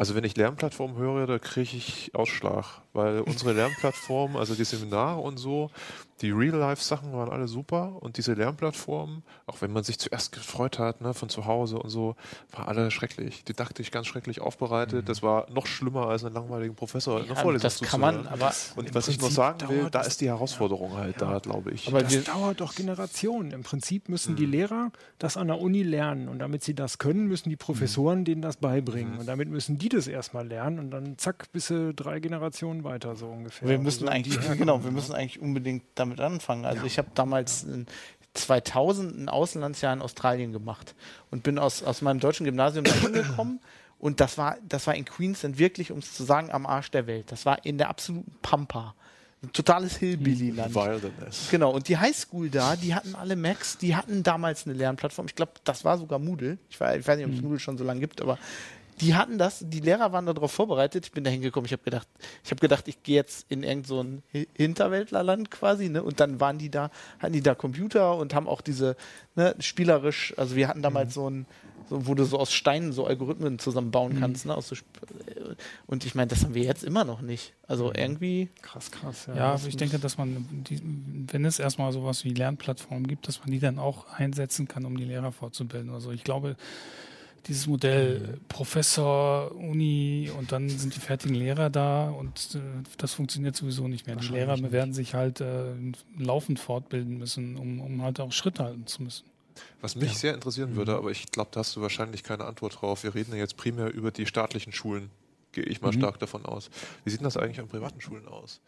Also wenn ich Lernplattformen höre, da kriege ich Ausschlag, weil unsere Lernplattformen, also die Seminare und so, die Real-Life-Sachen waren alle super und diese Lernplattformen, auch wenn man sich zuerst gefreut hat, ne, von zu Hause und so, war alle schrecklich. Didaktisch ganz schrecklich aufbereitet. Mhm. Das war noch schlimmer als einen langweiligen Professor ja, in der Vorlesung Das kann man, aber und was ich noch sagen will, da ist die Herausforderung halt ja. da, glaube ich. Aber das dauert doch Generationen. Im Prinzip müssen mhm. die Lehrer das an der Uni lernen und damit sie das können, müssen die Professoren mhm. denen das beibringen mhm. und damit müssen die das erstmal lernen und dann zack, bis sie drei Generationen weiter so ungefähr. Wir müssen also eigentlich, genau, wir müssen eigentlich unbedingt damit damit anfangen. Also ja. ich habe damals in 2000 ein Auslandsjahr in Australien gemacht und bin aus, aus meinem deutschen Gymnasium da hingekommen. Und das war, das war in Queensland wirklich, um es zu sagen, am Arsch der Welt. Das war in der absoluten Pampa. Ein totales Hillbilly-Land. Wilderness. Genau. Und die Highschool da, die hatten alle Macs, die hatten damals eine Lernplattform. Ich glaube, das war sogar Moodle. Ich weiß, ich weiß nicht, ob es mhm. Moodle schon so lange gibt, aber die hatten das, die Lehrer waren darauf vorbereitet. Ich bin da hingekommen, ich habe gedacht, ich habe gedacht, ich gehe jetzt in irgend so ein Hinterwäldlerland quasi, ne? Und dann waren die da, hatten die da Computer und haben auch diese, ne, spielerisch, also wir hatten damals mhm. so ein, so, wo du so aus Steinen so Algorithmen zusammenbauen mhm. kannst, ne? Aus so und ich meine, das haben wir jetzt immer noch nicht. Also mhm. irgendwie. Krass, krass, ja. Ja, ich denke, dass man, die, wenn es erstmal sowas wie Lernplattformen gibt, dass man die dann auch einsetzen kann, um die Lehrer fortzubilden. Also ich glaube, dieses Modell Professor, Uni und dann sind die fertigen Lehrer da und äh, das funktioniert sowieso nicht mehr. Die Lehrer nicht. werden sich halt äh, laufend fortbilden müssen, um, um halt auch Schritt halten zu müssen. Was mich ja. sehr interessieren würde, mhm. aber ich glaube, da hast du wahrscheinlich keine Antwort drauf. Wir reden ja jetzt primär über die staatlichen Schulen, gehe ich mal mhm. stark davon aus. Wie sieht das eigentlich an privaten Schulen aus?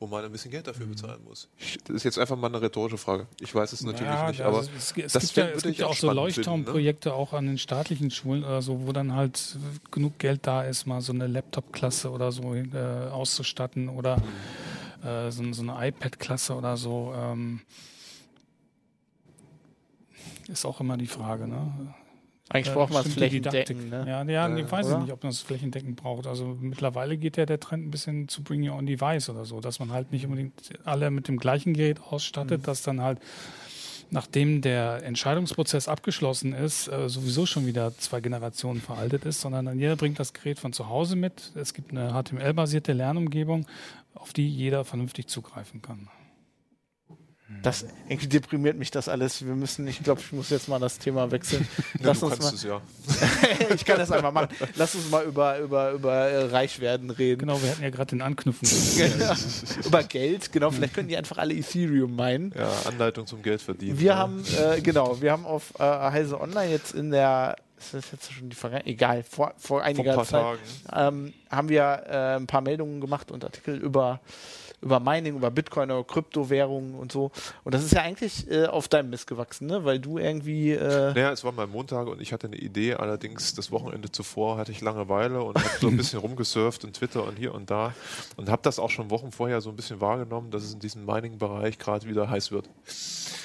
Wo man ein bisschen Geld dafür mhm. bezahlen muss. Das ist jetzt einfach mal eine rhetorische Frage. Ich weiß es natürlich ja, nicht, aber es, es, das gibt ja, es gibt ja auch so Leuchtturmprojekte ne? auch an den staatlichen Schulen oder so, wo dann halt genug Geld da ist, mal so eine Laptop-Klasse oder so äh, auszustatten oder mhm. äh, so, so, eine iPad-Klasse oder so. Ähm, ist auch immer die Frage. Ne? Eigentlich braucht man es flächendeckend. Ne? Ja, ja äh, ich weiß oder? nicht, ob man es flächendeckend braucht. Also mittlerweile geht ja der Trend ein bisschen zu Bring Your Own Device oder so, dass man halt nicht unbedingt alle mit dem gleichen Gerät ausstattet, mhm. dass dann halt nachdem der Entscheidungsprozess abgeschlossen ist, äh, sowieso schon wieder zwei Generationen veraltet ist, sondern dann jeder bringt das Gerät von zu Hause mit. Es gibt eine HTML-basierte Lernumgebung, auf die jeder vernünftig zugreifen kann. Das irgendwie deprimiert mich das alles. Wir müssen, ich glaube, ich muss jetzt mal das Thema wechseln. Lass ja, du uns mal, es ja. ich kann das einfach machen. Lass uns mal über über über äh, Reichwerden reden. Genau, wir hatten ja gerade den Anknüpfen. über Geld, genau. Vielleicht können die einfach alle Ethereum meinen. Ja, Anleitung zum Geld verdienen. Wir ja. haben äh, genau, wir haben auf äh, Heise Online jetzt in der ist das jetzt schon die Vergangenheit? Egal, vor, vor einiger vor Zeit ähm, haben wir äh, ein paar Meldungen gemacht und Artikel über über Mining, über Bitcoin, über Kryptowährungen und so. Und das ist ja eigentlich äh, auf deinem Mist gewachsen, ne? weil du irgendwie. Äh naja, es war mal Montag und ich hatte eine Idee, allerdings das Wochenende zuvor hatte ich Langeweile und habe so ein bisschen rumgesurft in Twitter und hier und da und habe das auch schon Wochen vorher so ein bisschen wahrgenommen, dass es in diesem Mining-Bereich gerade wieder heiß wird.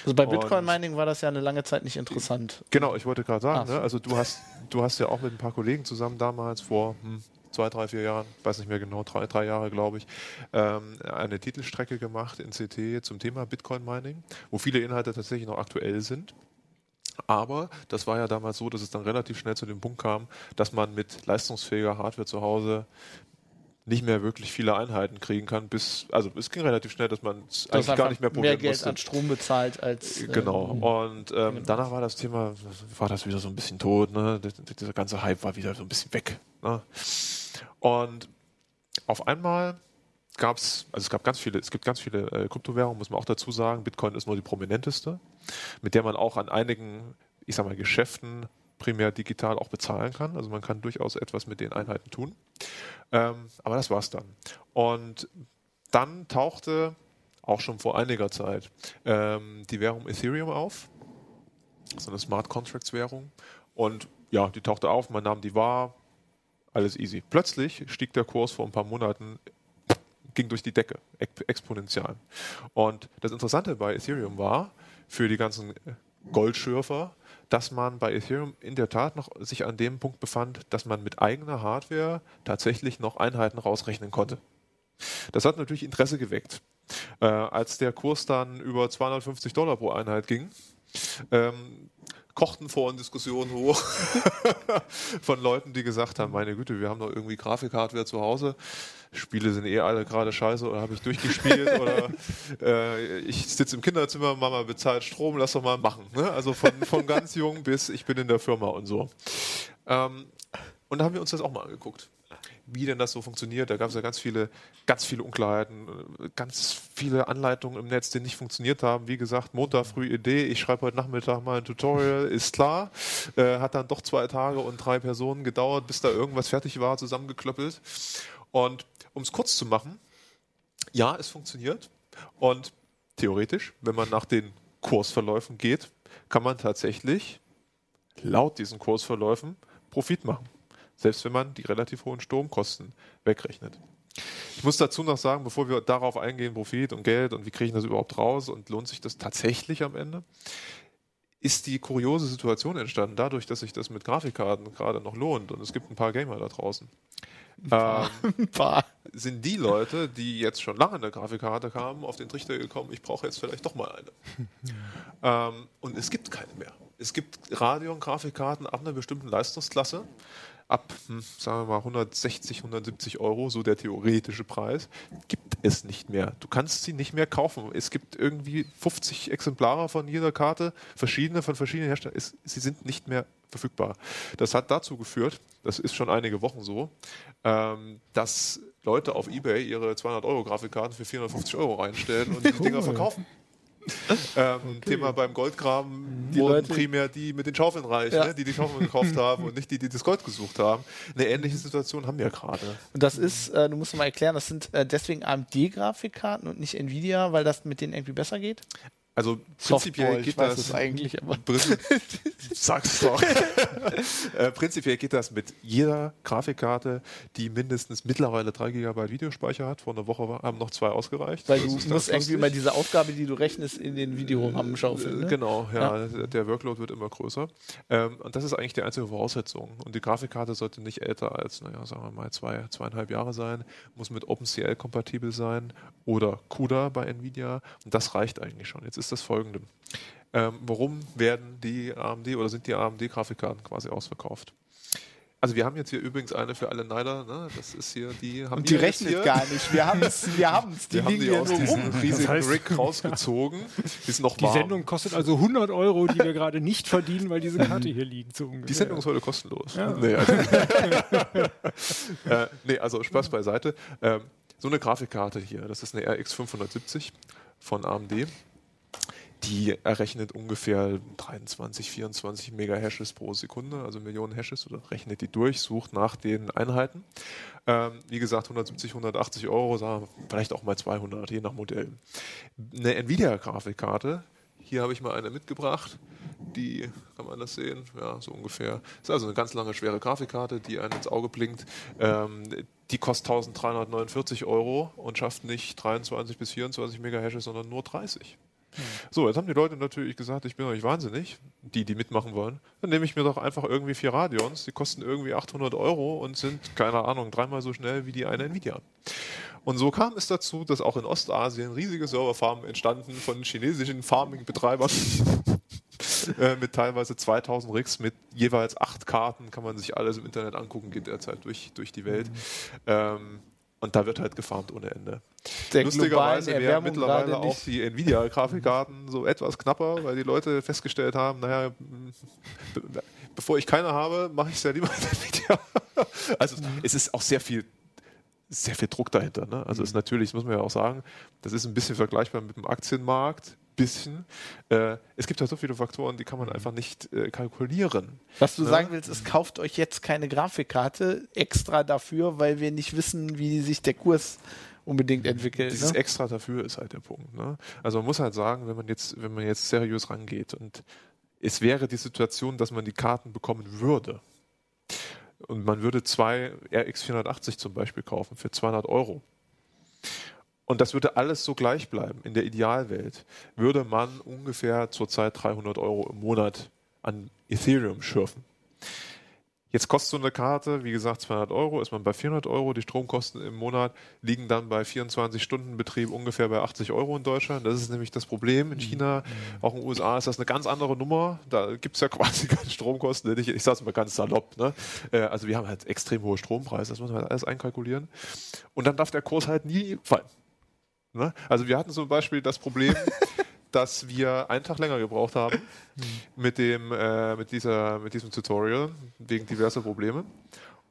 Also bei Bitcoin-Mining war das ja eine lange Zeit nicht interessant. Genau, ich wollte gerade sagen, ne? also du hast, du hast ja auch mit ein paar Kollegen zusammen damals vor hm, zwei, drei, vier Jahren, weiß nicht mehr genau, drei, drei Jahre glaube ich, ähm, eine Titelstrecke gemacht in CT zum Thema Bitcoin Mining, wo viele Inhalte tatsächlich noch aktuell sind. Aber das war ja damals so, dass es dann relativ schnell zu dem Punkt kam, dass man mit leistungsfähiger Hardware zu Hause nicht mehr wirklich viele Einheiten kriegen kann, bis, also es ging relativ schnell, dass man es eigentlich gar nicht mehr probieren mehr Geld musste. an Strom bezahlt als... Äh, genau, und ähm, genau. danach war das Thema, war das wieder so ein bisschen tot, ne? dieser ganze Hype war wieder so ein bisschen weg. Ne? Und auf einmal gab es, also es gab ganz viele, es gibt ganz viele äh, Kryptowährungen, muss man auch dazu sagen. Bitcoin ist nur die prominenteste, mit der man auch an einigen, ich sag mal, Geschäften primär digital auch bezahlen kann. Also man kann durchaus etwas mit den Einheiten tun. Ähm, aber das war's dann. Und dann tauchte auch schon vor einiger Zeit ähm, die Währung Ethereum auf. So eine Smart Contracts Währung. Und ja, die tauchte auf, man nahm die wahr, alles easy. Plötzlich stieg der Kurs vor ein paar Monaten, ging durch die Decke, exponentiell. Und das Interessante bei Ethereum war, für die ganzen Goldschürfer, dass man bei Ethereum in der Tat noch sich an dem Punkt befand, dass man mit eigener Hardware tatsächlich noch Einheiten rausrechnen konnte. Das hat natürlich Interesse geweckt. Äh, als der Kurs dann über 250 Dollar pro Einheit ging, ähm, kochten vorhin Diskussionen hoch von Leuten, die gesagt haben, meine Güte, wir haben doch irgendwie Grafikhardware zu Hause. Spiele sind eh alle gerade scheiße oder habe ich durchgespielt oder äh, ich sitze im Kinderzimmer, Mama bezahlt Strom, lass doch mal machen. Ne? Also von, von ganz jung bis ich bin in der Firma und so. Ähm, und da haben wir uns das auch mal angeguckt wie denn das so funktioniert. Da gab es ja ganz viele, ganz viele Unklarheiten, ganz viele Anleitungen im Netz, die nicht funktioniert haben. Wie gesagt, Montag früh Idee, ich schreibe heute Nachmittag mal ein Tutorial, ist klar. Äh, hat dann doch zwei Tage und drei Personen gedauert, bis da irgendwas fertig war, zusammengeklöppelt. Und um es kurz zu machen, ja, es funktioniert. Und theoretisch, wenn man nach den Kursverläufen geht, kann man tatsächlich laut diesen Kursverläufen Profit machen selbst wenn man die relativ hohen Stromkosten wegrechnet. Ich muss dazu noch sagen, bevor wir darauf eingehen, Profit und Geld und wie kriege ich das überhaupt raus und lohnt sich das tatsächlich am Ende, ist die kuriose Situation entstanden, dadurch, dass sich das mit Grafikkarten gerade noch lohnt und es gibt ein paar Gamer da draußen. Ein paar. Ähm, ein paar. Sind die Leute, die jetzt schon lange eine Grafikkarte kamen, auf den Trichter gekommen, ich brauche jetzt vielleicht doch mal eine. ähm, und es gibt keine mehr. Es gibt Radeon-Grafikkarten ab einer bestimmten Leistungsklasse ab, hm, sagen wir mal, 160, 170 Euro, so der theoretische Preis, gibt es nicht mehr. Du kannst sie nicht mehr kaufen. Es gibt irgendwie 50 Exemplare von jeder Karte, verschiedene von verschiedenen Herstellern. Es, sie sind nicht mehr verfügbar. Das hat dazu geführt, das ist schon einige Wochen so, ähm, dass Leute auf Ebay ihre 200 Euro Grafikkarten für 450 Euro reinstellen und die. Dinger verkaufen. Ähm, okay. Thema beim Goldgraben die wurden Leute, primär die mit den Schaufeln reich, ja. ne? die die Schaufeln gekauft haben und nicht die, die das Gold gesucht haben. Eine ähnliche Situation haben wir gerade. Und das ist, äh, du musst mal erklären, das sind äh, deswegen AMD-Grafikkarten und nicht Nvidia, weil das mit denen irgendwie besser geht? Also prinzipiell Softball, geht das, eigentlich, aber sag's doch. äh, prinzipiell geht das mit jeder Grafikkarte, die mindestens mittlerweile 3 GB Videospeicher hat. Vor einer Woche haben noch zwei ausgereicht. Weil das du musst irgendwie mal diese Aufgabe, die du rechnest, in den Videorahmen schaufeln. Ne? Genau, ja, ja, Der Workload wird immer größer. Ähm, und das ist eigentlich die einzige Voraussetzung. Und die Grafikkarte sollte nicht älter als, naja, sagen wir mal, zwei, zweieinhalb Jahre sein, muss mit OpenCL kompatibel sein oder CUDA bei Nvidia. Und das reicht eigentlich schon. Jetzt ist das folgende. Ähm, warum werden die AMD oder sind die AMD-Grafikkarten quasi ausverkauft? Also wir haben jetzt hier übrigens eine für alle Neider, ne? Das ist hier die haben Und die rechnet hier. gar nicht. Wir haben es, wir haben es. Die wir haben die aus diesem riesigen das heißt, Rig rausgezogen. Ist noch die warm. Sendung kostet also 100 Euro, die wir gerade nicht verdienen, weil diese Karte hier liegt. So die Sendung ist heute kostenlos. Ja. Nee, also, äh, nee, also Spaß beiseite. Ähm, so eine Grafikkarte hier, das ist eine RX 570 von AMD die errechnet ungefähr 23, 24 Megahashes pro Sekunde, also Millionen Hashes, oder rechnet die durch, sucht nach den Einheiten. Ähm, wie gesagt, 170, 180 Euro, sagen vielleicht auch mal 200, je nach Modell. Eine Nvidia-Grafikkarte, hier habe ich mal eine mitgebracht, die, kann man das sehen? Ja, so ungefähr. Ist also eine ganz lange, schwere Grafikkarte, die einem ins Auge blinkt. Ähm, die kostet 1349 Euro und schafft nicht 23 bis 24 Megahashes, sondern nur 30. So, jetzt haben die Leute natürlich gesagt, ich bin doch nicht wahnsinnig, die, die mitmachen wollen. Dann nehme ich mir doch einfach irgendwie vier Radions, die kosten irgendwie 800 Euro und sind, keine Ahnung, dreimal so schnell wie die eine Nvidia. Und so kam es dazu, dass auch in Ostasien riesige Serverfarmen entstanden von chinesischen Farming-Betreibern. Äh, mit teilweise 2000 Rigs mit jeweils acht Karten, kann man sich alles im Internet angucken, geht derzeit durch, durch die Welt. Mhm. Ähm, und da wird halt gefarmt ohne Ende. Der Lustigerweise wären mittlerweile auch die Nvidia-Grafikkarten so etwas knapper, weil die Leute festgestellt haben, naja, bevor ich keine habe, mache ich es ja lieber in Nvidia. Also mhm. es ist auch sehr viel sehr viel Druck dahinter. Ne? Also mhm. ist natürlich, das muss man ja auch sagen, das ist ein bisschen vergleichbar mit dem Aktienmarkt bisschen. Äh, es gibt ja so viele Faktoren, die kann man einfach nicht äh, kalkulieren. Was du ne? sagen willst, es kauft euch jetzt keine Grafikkarte extra dafür, weil wir nicht wissen, wie sich der Kurs unbedingt entwickelt. Dieses ne? extra dafür ist halt der Punkt. Ne? Also man muss halt sagen, wenn man jetzt, wenn man jetzt seriös rangeht und es wäre die Situation, dass man die Karten bekommen würde und man würde zwei RX 480 zum Beispiel kaufen für 200 Euro und das würde alles so gleich bleiben in der Idealwelt, würde man ungefähr zurzeit 300 Euro im Monat an Ethereum schürfen. Jetzt kostet so eine Karte, wie gesagt, 200 Euro, ist man bei 400 Euro. Die Stromkosten im Monat liegen dann bei 24 Stunden Betrieb ungefähr bei 80 Euro in Deutschland. Das ist nämlich das Problem. In China, auch in den USA ist das eine ganz andere Nummer. Da gibt es ja quasi keine Stromkosten. Ich, ich sage es mal ganz salopp. Ne? Äh, also wir haben halt extrem hohe Strompreise, das muss man halt alles einkalkulieren. Und dann darf der Kurs halt nie fallen. Ne? Also wir hatten zum Beispiel das Problem, dass wir einen Tag länger gebraucht haben mit, dem, äh, mit, dieser, mit diesem Tutorial wegen diverser Probleme.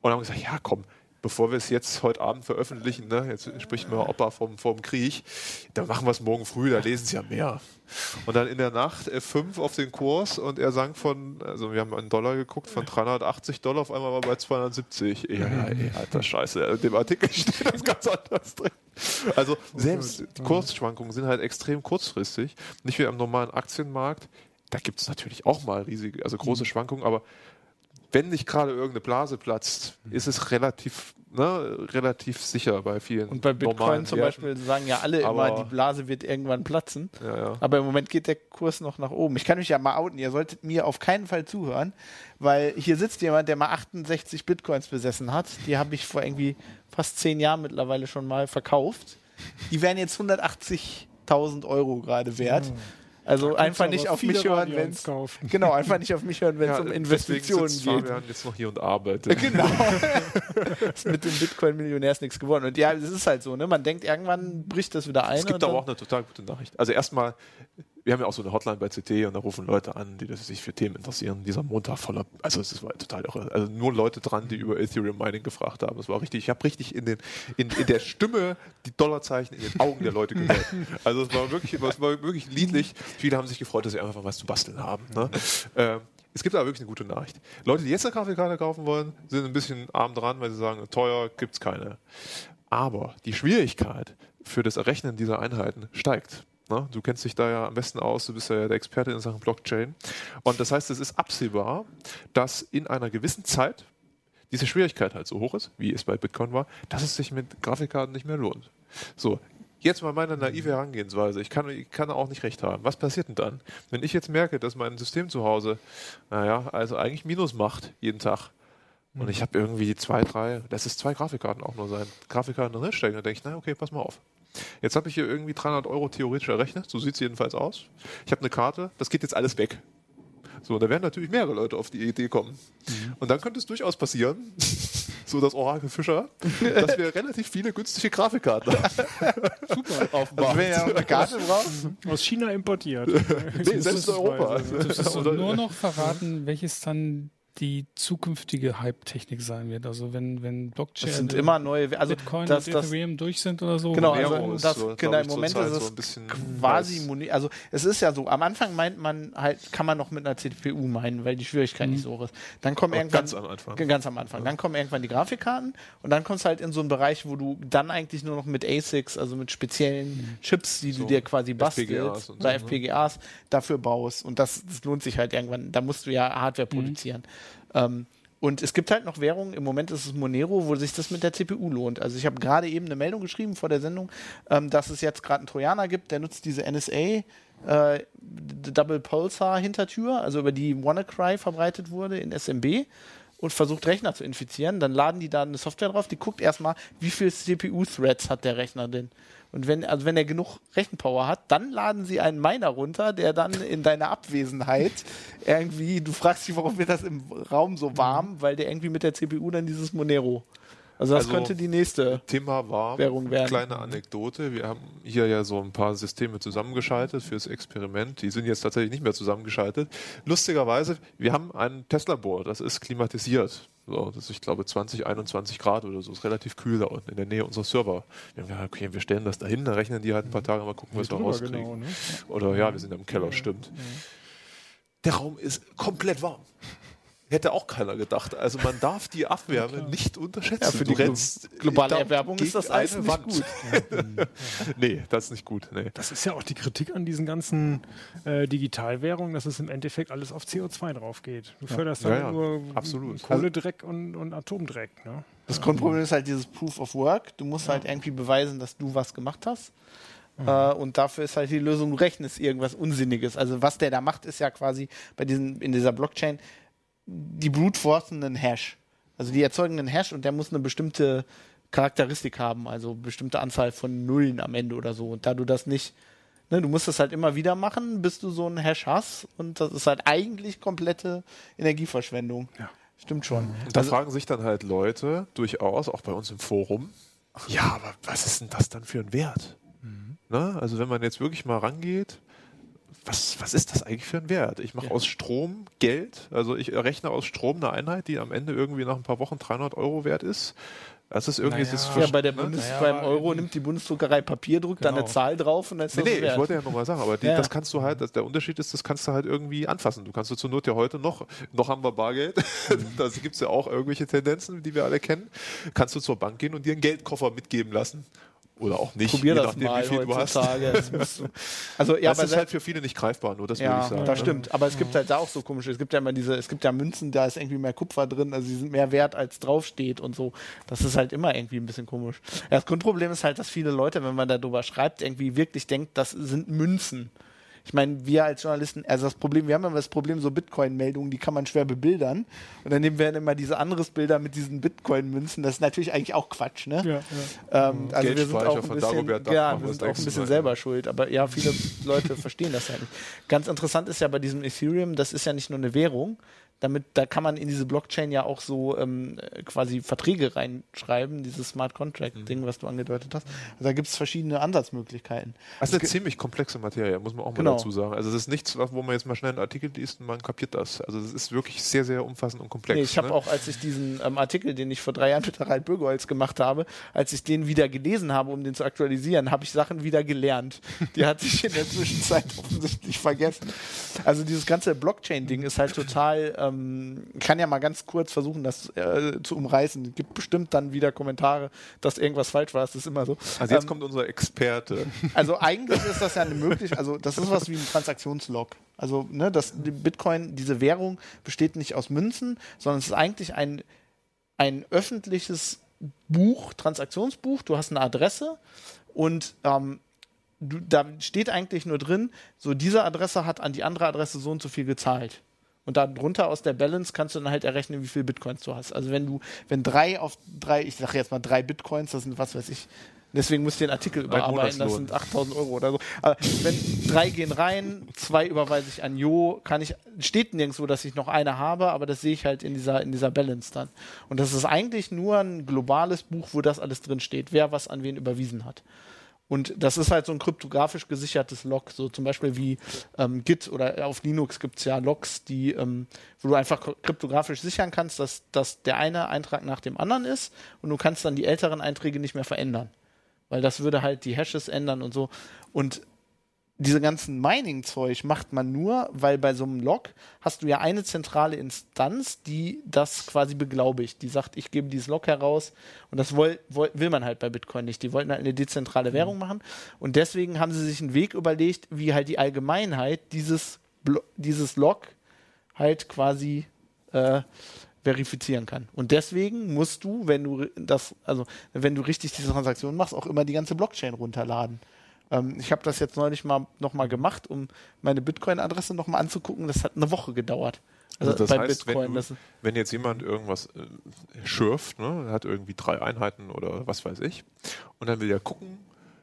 Und haben gesagt, ja komm, bevor wir es jetzt heute Abend veröffentlichen, ne, jetzt spricht mal Opa vom, vom Krieg, dann machen wir es morgen früh, da lesen sie ja mehr. Und dann in der Nacht F5 auf den Kurs und er sang von, also wir haben einen Dollar geguckt, von 380 Dollar auf einmal war bei 270. Ja, ey, alter Scheiße, in dem Artikel steht das ganz anders drin. Also selbst die Kursschwankungen sind halt extrem kurzfristig, nicht wie am normalen Aktienmarkt. Da gibt es natürlich auch mal riesige, also große Schwankungen, aber wenn nicht gerade irgendeine Blase platzt, ist es relativ, ne, relativ sicher bei vielen. Und bei Bitcoin zum Werten. Beispiel sagen ja alle Aber- immer, die Blase wird irgendwann platzen. Ja, ja. Aber im Moment geht der Kurs noch nach oben. Ich kann mich ja mal outen. Ihr solltet mir auf keinen Fall zuhören, weil hier sitzt jemand, der mal 68 Bitcoins besessen hat. Die habe ich vor irgendwie fast zehn Jahren mittlerweile schon mal verkauft. Die wären jetzt 180.000 Euro gerade wert. Also einfach nicht auf mich hören, wenn es kaufen. genau einfach nicht auf mich hören, wenn es um Investitionen geht. Fabian jetzt noch hier und arbeitet. Genau. ist mit dem Bitcoin-Millionär ist nichts geworden. Und ja, es ist halt so, ne? Man denkt, irgendwann bricht das wieder ein. Es gibt aber auch eine total gute Nachricht. Also erstmal, wir haben ja auch so eine Hotline bei CT und da rufen Leute an, die sich für Themen interessieren. Dieser Montag voller, also es war total irre. Also nur Leute dran, die über Ethereum Mining gefragt haben. Das war richtig, ich habe richtig in, den, in, in der Stimme die Dollarzeichen in den Augen der Leute gehört. Also es war wirklich, es war wirklich liedlich. Viele haben sich gefreut, dass sie einfach was zu basteln haben. Ne? Ähm, es gibt aber wirklich eine gute Nachricht. Leute, die jetzt eine Grafikkarte kaufen wollen, sind ein bisschen arm dran, weil sie sagen, teuer gibt's keine. Aber die Schwierigkeit für das Errechnen dieser Einheiten steigt. Ne? Du kennst dich da ja am besten aus, du bist ja der Experte in Sachen Blockchain. Und das heißt, es ist absehbar, dass in einer gewissen Zeit diese Schwierigkeit halt so hoch ist, wie es bei Bitcoin war, dass es sich mit Grafikkarten nicht mehr lohnt. So, jetzt mal meine naive Herangehensweise. Ich kann, ich kann auch nicht recht haben. Was passiert denn dann? Wenn ich jetzt merke, dass mein System zu Hause, naja, also eigentlich Minus macht jeden Tag, und ich habe irgendwie zwei, drei, das ist zwei Grafikkarten auch nur sein, Grafikkarten drin stecken, dann denke ich, na okay, pass mal auf. Jetzt habe ich hier irgendwie 300 Euro theoretisch errechnet, so sieht es jedenfalls aus. Ich habe eine Karte, das geht jetzt alles weg. So, da werden natürlich mehrere Leute auf die Idee kommen. Und dann könnte es durchaus passieren, so das Orakel Fischer, dass wir relativ viele günstige Grafikkarten haben. Super. Auf dem Also wenn ihr eine Karte braucht, Aus China importiert. Nee, selbst in Europa. Du Oder- nur noch verraten, welches dann die zukünftige Hype-Technik sein wird. Also wenn, wenn Blockchain, das sind immer neue, also Bitcoin das, und das Ethereum durch sind oder so. Genau, also das- so, genau, im Moment ist es so ein bisschen quasi. Moni- also es ist ja so, am Anfang meint man halt, kann man noch mit einer CPU meinen, weil die Schwierigkeit nicht so hoch ist. Dann kommen Aber irgendwann, ganz am Anfang. Ganz am Anfang. Dann kommen irgendwann die Grafikkarten und dann kommst du halt in so einen Bereich, wo du dann eigentlich nur noch mit ASICs, also mit speziellen Chips, die du So dir quasi bastelst, oder so, ne? FPGAs dafür baust. Und das, das lohnt sich halt irgendwann. Da musst du ja Hardware produzieren. Ähm, und es gibt halt noch Währungen, im Moment ist es Monero, wo sich das mit der CPU lohnt. Also ich habe gerade eben eine Meldung geschrieben vor der Sendung, ähm, dass es jetzt gerade einen Trojaner gibt, der nutzt diese NSA äh, Double Pulsar Hintertür, also über die WannaCry verbreitet wurde in SMB und versucht Rechner zu infizieren. Dann laden die da eine Software drauf, die guckt erstmal, wie viel CPU-Threads hat der Rechner denn. Und wenn, also wenn er genug Rechenpower hat, dann laden sie einen Miner runter, der dann in deiner Abwesenheit irgendwie, du fragst dich, warum wird das im Raum so warm, weil der irgendwie mit der CPU dann dieses Monero. Also das Also- könnte die nächste. Thema war, Währung werden. kleine Anekdote, wir haben hier ja so ein paar Systeme zusammengeschaltet fürs Experiment, die sind jetzt tatsächlich nicht mehr zusammengeschaltet. Lustigerweise, wir haben ein Tesla-Board, das ist klimatisiert. So, das ist, ich glaube, 20, 21 Grad oder so, ist relativ kühl da unten in der Nähe unserer Server. Wir haben gesagt, okay, wir stellen das dahin, dann rechnen die halt ein paar Tage, mal gucken, was wir rauskriegen. genau, ne? Oder ja, wir sind im Keller, stimmt. Der Raum ist komplett warm. Hätte auch keiner gedacht. Also man darf die Abwärme nicht unterschätzen. Ja, für Du die glo- rennst globale Erwärmung ist das alles nicht Wand. gut. nee, das ist nicht gut. Nee. Das ist ja auch die Kritik an diesen ganzen äh, Digitalwährungen, dass es im Endeffekt alles auf CO2 drauf geht. Du förderst Ja, dann ja, nur absolut. Kohledreck und, und Atomdreck. Ne? Das Grundproblem ist halt dieses Proof of Work. Du musst halt irgendwie beweisen, dass du was gemacht hast. Mhm. Äh, und dafür ist halt die Lösung, du rechnest irgendwas Unsinniges. Also was der da macht, ist ja quasi bei diesen, in dieser Blockchain, die brute forcen einen Hash. Also die erzeugen einen Hash und der muss eine bestimmte Charakteristik haben, also bestimmte Anzahl von Nullen am Ende oder so. Und da du das nicht, ne, du musst das halt immer wieder machen, bis du so einen Hash hast. Und das ist halt eigentlich komplette Energieverschwendung. Ja. Stimmt schon. Und da also, fragen sich dann halt Leute durchaus, auch bei uns im Forum, ja, aber was ist denn das dann für ein Wert? Mhm. Ne? Also wenn man jetzt wirklich mal rangeht, was, was ist das eigentlich für ein Wert? Ich mache ja. aus Strom Geld, also ich rechne aus Strom eine Einheit, die am Ende irgendwie nach ein paar Wochen 300 Euro wert ist. Das ist irgendwie naja. das Ja, bei der Bundes naja, beim Euro nimmt die Bundesdruckerei Papier, druckt genau. dann eine genau. Zahl drauf und dann ist nee, das nee, ich wollte ja nochmal sagen, aber die, ja. das kannst du halt, das, der Unterschied ist, das kannst du halt irgendwie anfassen. Du kannst du zur Not ja heute noch, noch haben wir Bargeld, mhm. da gibt es ja auch irgendwelche Tendenzen, die wir alle kennen, kannst du zur Bank gehen und dir einen Geldkoffer mitgeben lassen. Oder auch nicht. Probier das nachdem, mal heutzutage. also, ja, das ist halt für viele nicht greifbar, nur das ja, würde ich sagen. das ne? stimmt. Aber es gibt halt da auch so komische, es gibt ja immer diese, es gibt ja Münzen, da ist irgendwie mehr Kupfer drin, also die sind mehr wert, als draufsteht und so. Das ist halt immer irgendwie ein bisschen komisch. Ja, das Grundproblem ist halt, dass viele Leute, wenn man darüber schreibt, irgendwie wirklich denkt, das sind Münzen ich meine, wir als Journalisten, also das Problem, wir haben immer das Problem, so Bitcoin-Meldungen, die kann man schwer bebildern. Und dann nehmen wir dann immer diese anderes Bilder mit diesen Bitcoin-Münzen. Das ist natürlich eigentlich auch Quatsch, ne? Ja, ja. Ähm, also wir sind auch ein bisschen, ja, wir sind auch ein bisschen selber schuld. Aber ja, viele Leute verstehen das ja nicht. Ganz interessant ist ja bei diesem Ethereum, das ist ja nicht nur eine Währung, damit, da kann man in diese Blockchain ja auch so ähm, quasi Verträge reinschreiben, dieses Smart Contract-Ding, mhm. was du angedeutet hast. Also da gibt es verschiedene Ansatzmöglichkeiten. Das ist eine ziemlich komplexe Materie, muss man auch mal genau. dazu sagen. Also es ist nichts, wo man jetzt mal schnell einen Artikel liest und man kapiert das. Also es ist wirklich sehr, sehr umfassend und komplex. Nee, ich habe ne? auch, als ich diesen ähm, Artikel, den ich vor drei Jahren mit Harald Bürgerholz gemacht habe, als ich den wieder gelesen habe, um den zu aktualisieren, habe ich Sachen wieder gelernt. Die hatte ich in der Zwischenzeit offensichtlich vergessen. Also dieses ganze Blockchain-Ding ist halt total ähm, ähm, kann ja mal ganz kurz versuchen, das äh, zu umreißen. Es gibt bestimmt dann wieder Kommentare, dass irgendwas falsch war. Das ist immer so. Also jetzt ähm, kommt unser Experte. Also eigentlich ist das ja eine Möglichkeit, also das ist was wie ein Transaktionslog. Also ne, das Bitcoin, diese Währung besteht nicht aus Münzen, sondern es ist eigentlich ein, ein öffentliches Buch, Transaktionsbuch. Du hast eine Adresse und ähm, du, da steht eigentlich nur drin, so diese Adresse hat an die andere Adresse so und so viel gezahlt. Und darunter aus der Balance kannst du dann halt errechnen, wie viel Bitcoins du hast. Also wenn du, wenn drei auf drei, ich sage jetzt mal drei Bitcoins, das sind was weiß ich, deswegen musst du den Artikel überarbeiten, das sind 8000 Euro oder so. Aber wenn drei gehen rein, zwei überweise ich an Jo, kann ich, steht nirgendwo, dass ich noch eine habe, aber das sehe ich halt in dieser, in dieser Balance dann. Und das ist eigentlich nur ein globales Buch, wo das alles drin steht, wer was an wen überwiesen hat. Und das ist halt so ein kryptografisch gesichertes Log, so zum Beispiel wie ähm, Git oder auf Linux gibt es ja Logs, die, ähm, wo du einfach kryptografisch sichern kannst, dass, dass der eine Eintrag nach dem anderen ist und du kannst dann die älteren Einträge nicht mehr verändern. Weil das würde halt die Hashes ändern und so. Und diese ganzen Mining-Zeug macht man nur, weil bei so einem Log hast du ja eine zentrale Instanz, die das quasi beglaubigt. Die sagt, ich gebe dieses Log heraus und das will, will man halt bei Bitcoin nicht. Die wollten halt eine dezentrale mhm. Währung machen und deswegen haben sie sich einen Weg überlegt, wie halt die Allgemeinheit dieses, dieses Log halt quasi äh, verifizieren kann. Und deswegen musst du, wenn du das, also wenn du richtig diese Transaktion machst, auch immer die ganze Blockchain runterladen. Ähm, ich habe das jetzt neulich mal nochmal gemacht, um meine Bitcoin-Adresse nochmal anzugucken. Das hat eine Woche gedauert. Also, also das heißt, Bitcoin, wenn, du, wenn, jetzt jemand irgendwas äh, schürft, ne, hat irgendwie drei Einheiten oder was weiß ich, und dann will er gucken,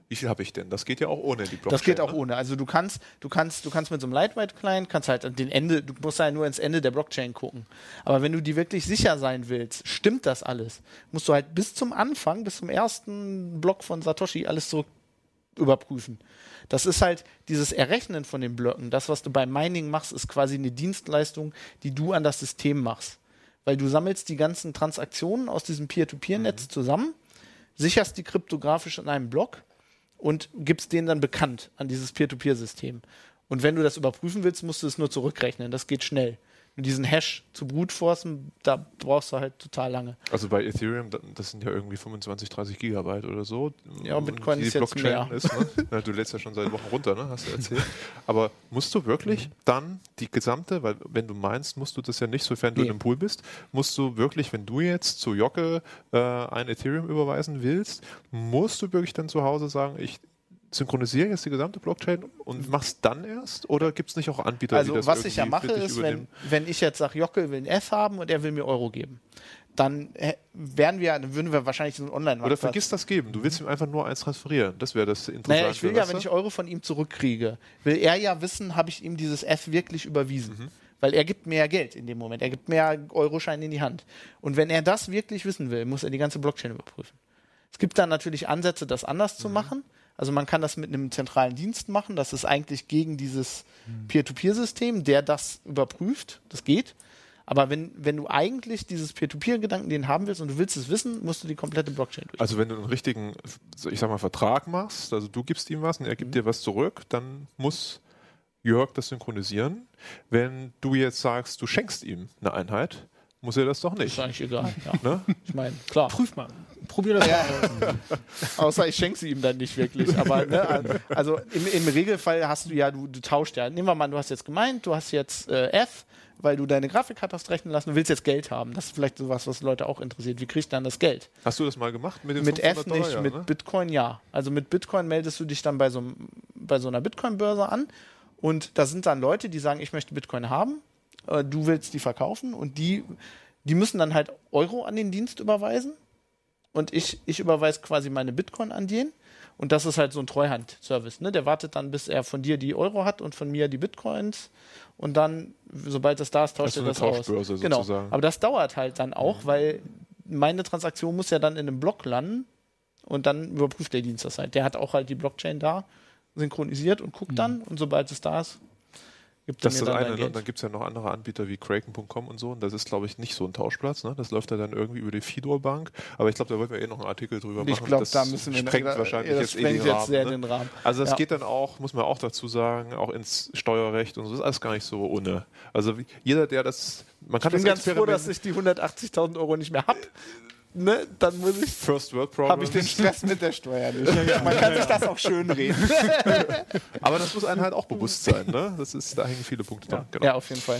wie viel habe ich denn? Das geht ja auch ohne die Blockchain. Das geht auch ne? ohne. Also du kannst, du kannst, du kannst mit so einem Lightweight-Client, kannst halt den Ende, du musst halt nur ins Ende der Blockchain gucken. Aber wenn du die wirklich sicher sein willst, stimmt das alles, musst du halt bis zum Anfang, bis zum ersten Block von Satoshi alles zurück überprüfen. Das ist halt dieses Errechnen von den Blöcken. Das, was du beim Mining machst, ist quasi eine Dienstleistung, die du an das System machst. Weil du sammelst die ganzen Transaktionen aus diesem Peer-to-Peer-Netz mhm. zusammen, sicherst die kryptografisch in einem Block und gibst den dann bekannt an dieses Peer-to-Peer-System. Und wenn du das überprüfen willst, musst du es nur zurückrechnen. Das geht schnell diesen Hash zu brutforcen, da brauchst du halt total lange. Also bei Ethereum, das sind ja irgendwie 25, 30 Gigabyte oder so. Ja, Bitcoin ist jetzt mehr. Ist, ne? du lädst ja schon seit Wochen runter, ne? hast du erzählt. Aber musst du wirklich mhm. dann die gesamte, weil wenn du meinst, musst du das ja nicht, sofern du nee. im Pool bist, musst du wirklich, wenn du jetzt zu Jocke äh, ein Ethereum überweisen willst, musst du wirklich dann zu Hause sagen, ich synchronisiere jetzt die gesamte Blockchain und machst dann erst? Oder gibt es nicht auch Anbieter, Also die das was ich ja mache, ist, wenn, übernehmen? wenn ich jetzt sage, Jockel will ein F haben und er will mir Euro geben, dann äh, werden wir, würden wir wahrscheinlich so einen online Oder vergiss das geben. Du willst ihm einfach nur eins transferieren. Das wäre das Interessante. Naja, ich will ja, wenn ich Euro von ihm zurückkriege, will er ja wissen, habe ich ihm dieses F wirklich überwiesen. Mhm. Weil er gibt mehr Geld in dem Moment. Er gibt mehr Euroscheine in die Hand. Und wenn er das wirklich wissen will, muss er die ganze Blockchain überprüfen. Es gibt dann natürlich Ansätze, das anders Mhm. zu machen. Also man kann das mit einem zentralen Dienst machen. Das ist eigentlich gegen dieses Mhm. Peer-to-Peer-System, der das überprüft. Das geht. Aber wenn, wenn du eigentlich dieses Peer-to-Peer-Gedanken den haben willst und du willst es wissen, musst du die komplette Blockchain durch. Also wenn du einen richtigen, ich sag mal, Vertrag machst, also du gibst ihm was und er Mhm. gibt dir was zurück, dann muss Jörg das synchronisieren. Wenn du jetzt sagst, du schenkst ihm eine Einheit, muss er das doch ist nicht. eigentlich egal. Ja. Ne? Ich meine, klar. Prüf mal. Probier das Ja. mal aus. Außer ich schenke sie ihm dann nicht wirklich. Aber ne, also im, im Regelfall hast du ja, du, du tauscht ja. Nehmen wir mal, an, du hast jetzt gemeint, du hast jetzt äh, F, weil du deine Grafikkarte hast rechnen lassen, du willst jetzt Geld haben. Das ist vielleicht sowas, was Leute auch interessiert. Wie kriegst du dann das Geld? Hast du das mal gemacht mit den Mit F 500 nicht, Dollar, mit ja, ne? Bitcoin ja. Also mit Bitcoin meldest du dich dann bei so, bei so einer Bitcoin-Börse an und da sind dann Leute, die sagen, ich möchte Bitcoin haben, äh, du willst die verkaufen und die, die müssen dann halt Euro an den Dienst überweisen und ich, ich überweise quasi meine Bitcoin an den und das ist halt so ein Treuhand-Service. Ne? Der wartet dann, bis er von dir die Euro hat und von mir die Bitcoins und dann, sobald das da ist, tauscht Also er das aus. Genau. Aber das dauert halt dann auch, weil meine Transaktion muss ja dann in einem Block landen und dann überprüft der Dienst das halt. Der hat auch halt die Blockchain da synchronisiert und guckt dann und sobald es da ist, gibt Das mir ist das dann eine, dein ne? Geld. Und dann gibt es ja noch andere Anbieter wie Kraken.com und so. Und das ist, glaube ich, nicht so ein Tauschplatz. Ne? Das läuft ja dann irgendwie über die Fidor-Bank. Aber ich glaube, da wollten wir eh noch einen Artikel drüber machen. ich glaube, Das da müssen wir sprengt da- wahrscheinlich ja, jetzt das eh den sprengt jetzt Rahmen. sehr ne? den Rahmen. Also es Ja. geht dann auch, muss man auch dazu sagen, auch ins Steuerrecht und so. Das ist alles gar nicht so ohne. Also wie, jeder, der das, man kann Ich bin das ganz froh, dass ich die 180.000 Euro nicht mehr habe. Ne? Dann muss ich First World habe Problem. ich den Stress mit der Steuer nicht. Man kann sich das auch schön reden. Aber das muss einem halt auch bewusst sein. Ne? Das ist, da hängen viele Punkte dran. Genau. Ja, auf jeden Fall.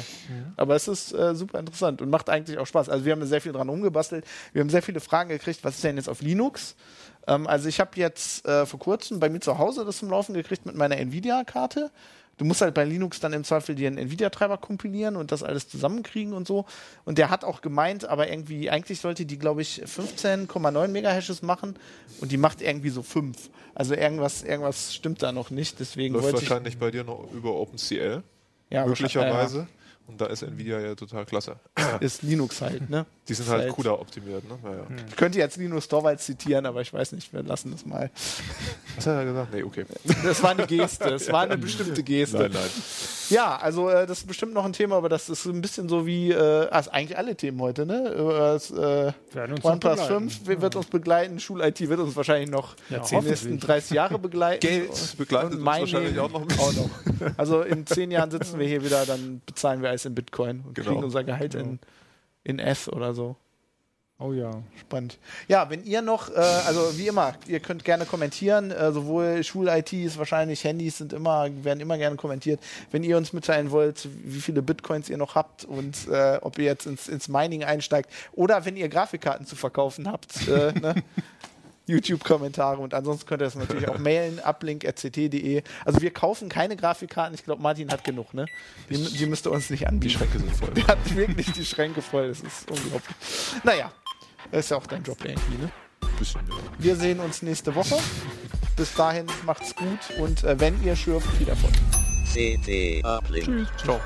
Aber es ist äh, super interessant und macht eigentlich auch Spaß. Also wir haben sehr viel dran rumgebastelt. Wir haben sehr viele Fragen gekriegt, was ist denn jetzt auf Linux? Ähm, also ich habe jetzt äh, vor kurzem bei mir zu Hause das zum Laufen gekriegt mit meiner Nvidia-Karte. Du musst halt bei Linux dann im Zweifel dir einen Nvidia-Treiber kompilieren und das alles zusammenkriegen und so. Und der hat auch gemeint, aber irgendwie, eigentlich sollte die, glaube ich, 15,9 Megahashes machen und die macht irgendwie so 5. Also irgendwas, irgendwas stimmt da noch nicht. Deswegen Läuft wollte ich. wahrscheinlich bei dir noch über OpenCL. Ja, möglicherweise. Und da ist Nvidia ja total klasse. äh, Ist Linux halt, ne? Die sind Ist halt halt- CUDA optimiert. Ne? Naja. Ich könnte jetzt Linus Torvalds zitieren, aber ich weiß nicht, wir lassen das mal. Was hat er gesagt? Nee, okay. Das war eine Geste, es war eine bestimmte Geste. Nein, nein. Ja, also äh, das ist bestimmt noch ein Thema, aber das ist ein bisschen so wie, äh, also eigentlich alle Themen heute, ne? Äh, Das, äh, uns noch OnePlus begleiten. 5 wird uns begleiten, Schul-IT wird uns wahrscheinlich noch die Jahrzehnte. nächsten 30 Jahre begleiten. Geld begleitet uns Mining wahrscheinlich auch noch auch noch. Also in zehn Jahren sitzen wir hier wieder, dann bezahlen wir alles in Bitcoin und Genau. kriegen unser Gehalt in, in F oder so. Oh ja. Spannend. Ja, wenn ihr noch, äh, also wie immer, ihr könnt gerne kommentieren, äh, sowohl Schul-IT ist wahrscheinlich, Handys sind immer, werden immer gerne kommentiert. Wenn ihr uns mitteilen wollt, wie viele Bitcoins ihr noch habt und äh, ob ihr jetzt ins, ins Mining einsteigt oder wenn ihr Grafikkarten zu verkaufen habt, äh, ne? YouTube-Kommentare und ansonsten könnt ihr das natürlich auch mailen, uplink.ct.de. Also wir kaufen keine Grafikkarten, ich glaube Martin hat genug, ne? Die, die müsst ihr uns nicht Die anbieten. Schränke sind voll. Der hat wirklich die Schränke voll, das ist unglaublich. Naja, das ist ja auch dein Job irgendwie, ne? Wir sehen uns nächste Woche. Bis dahin macht's gut und äh, wenn ihr schürft, viel Erfolg. CT Uplink. Ciao.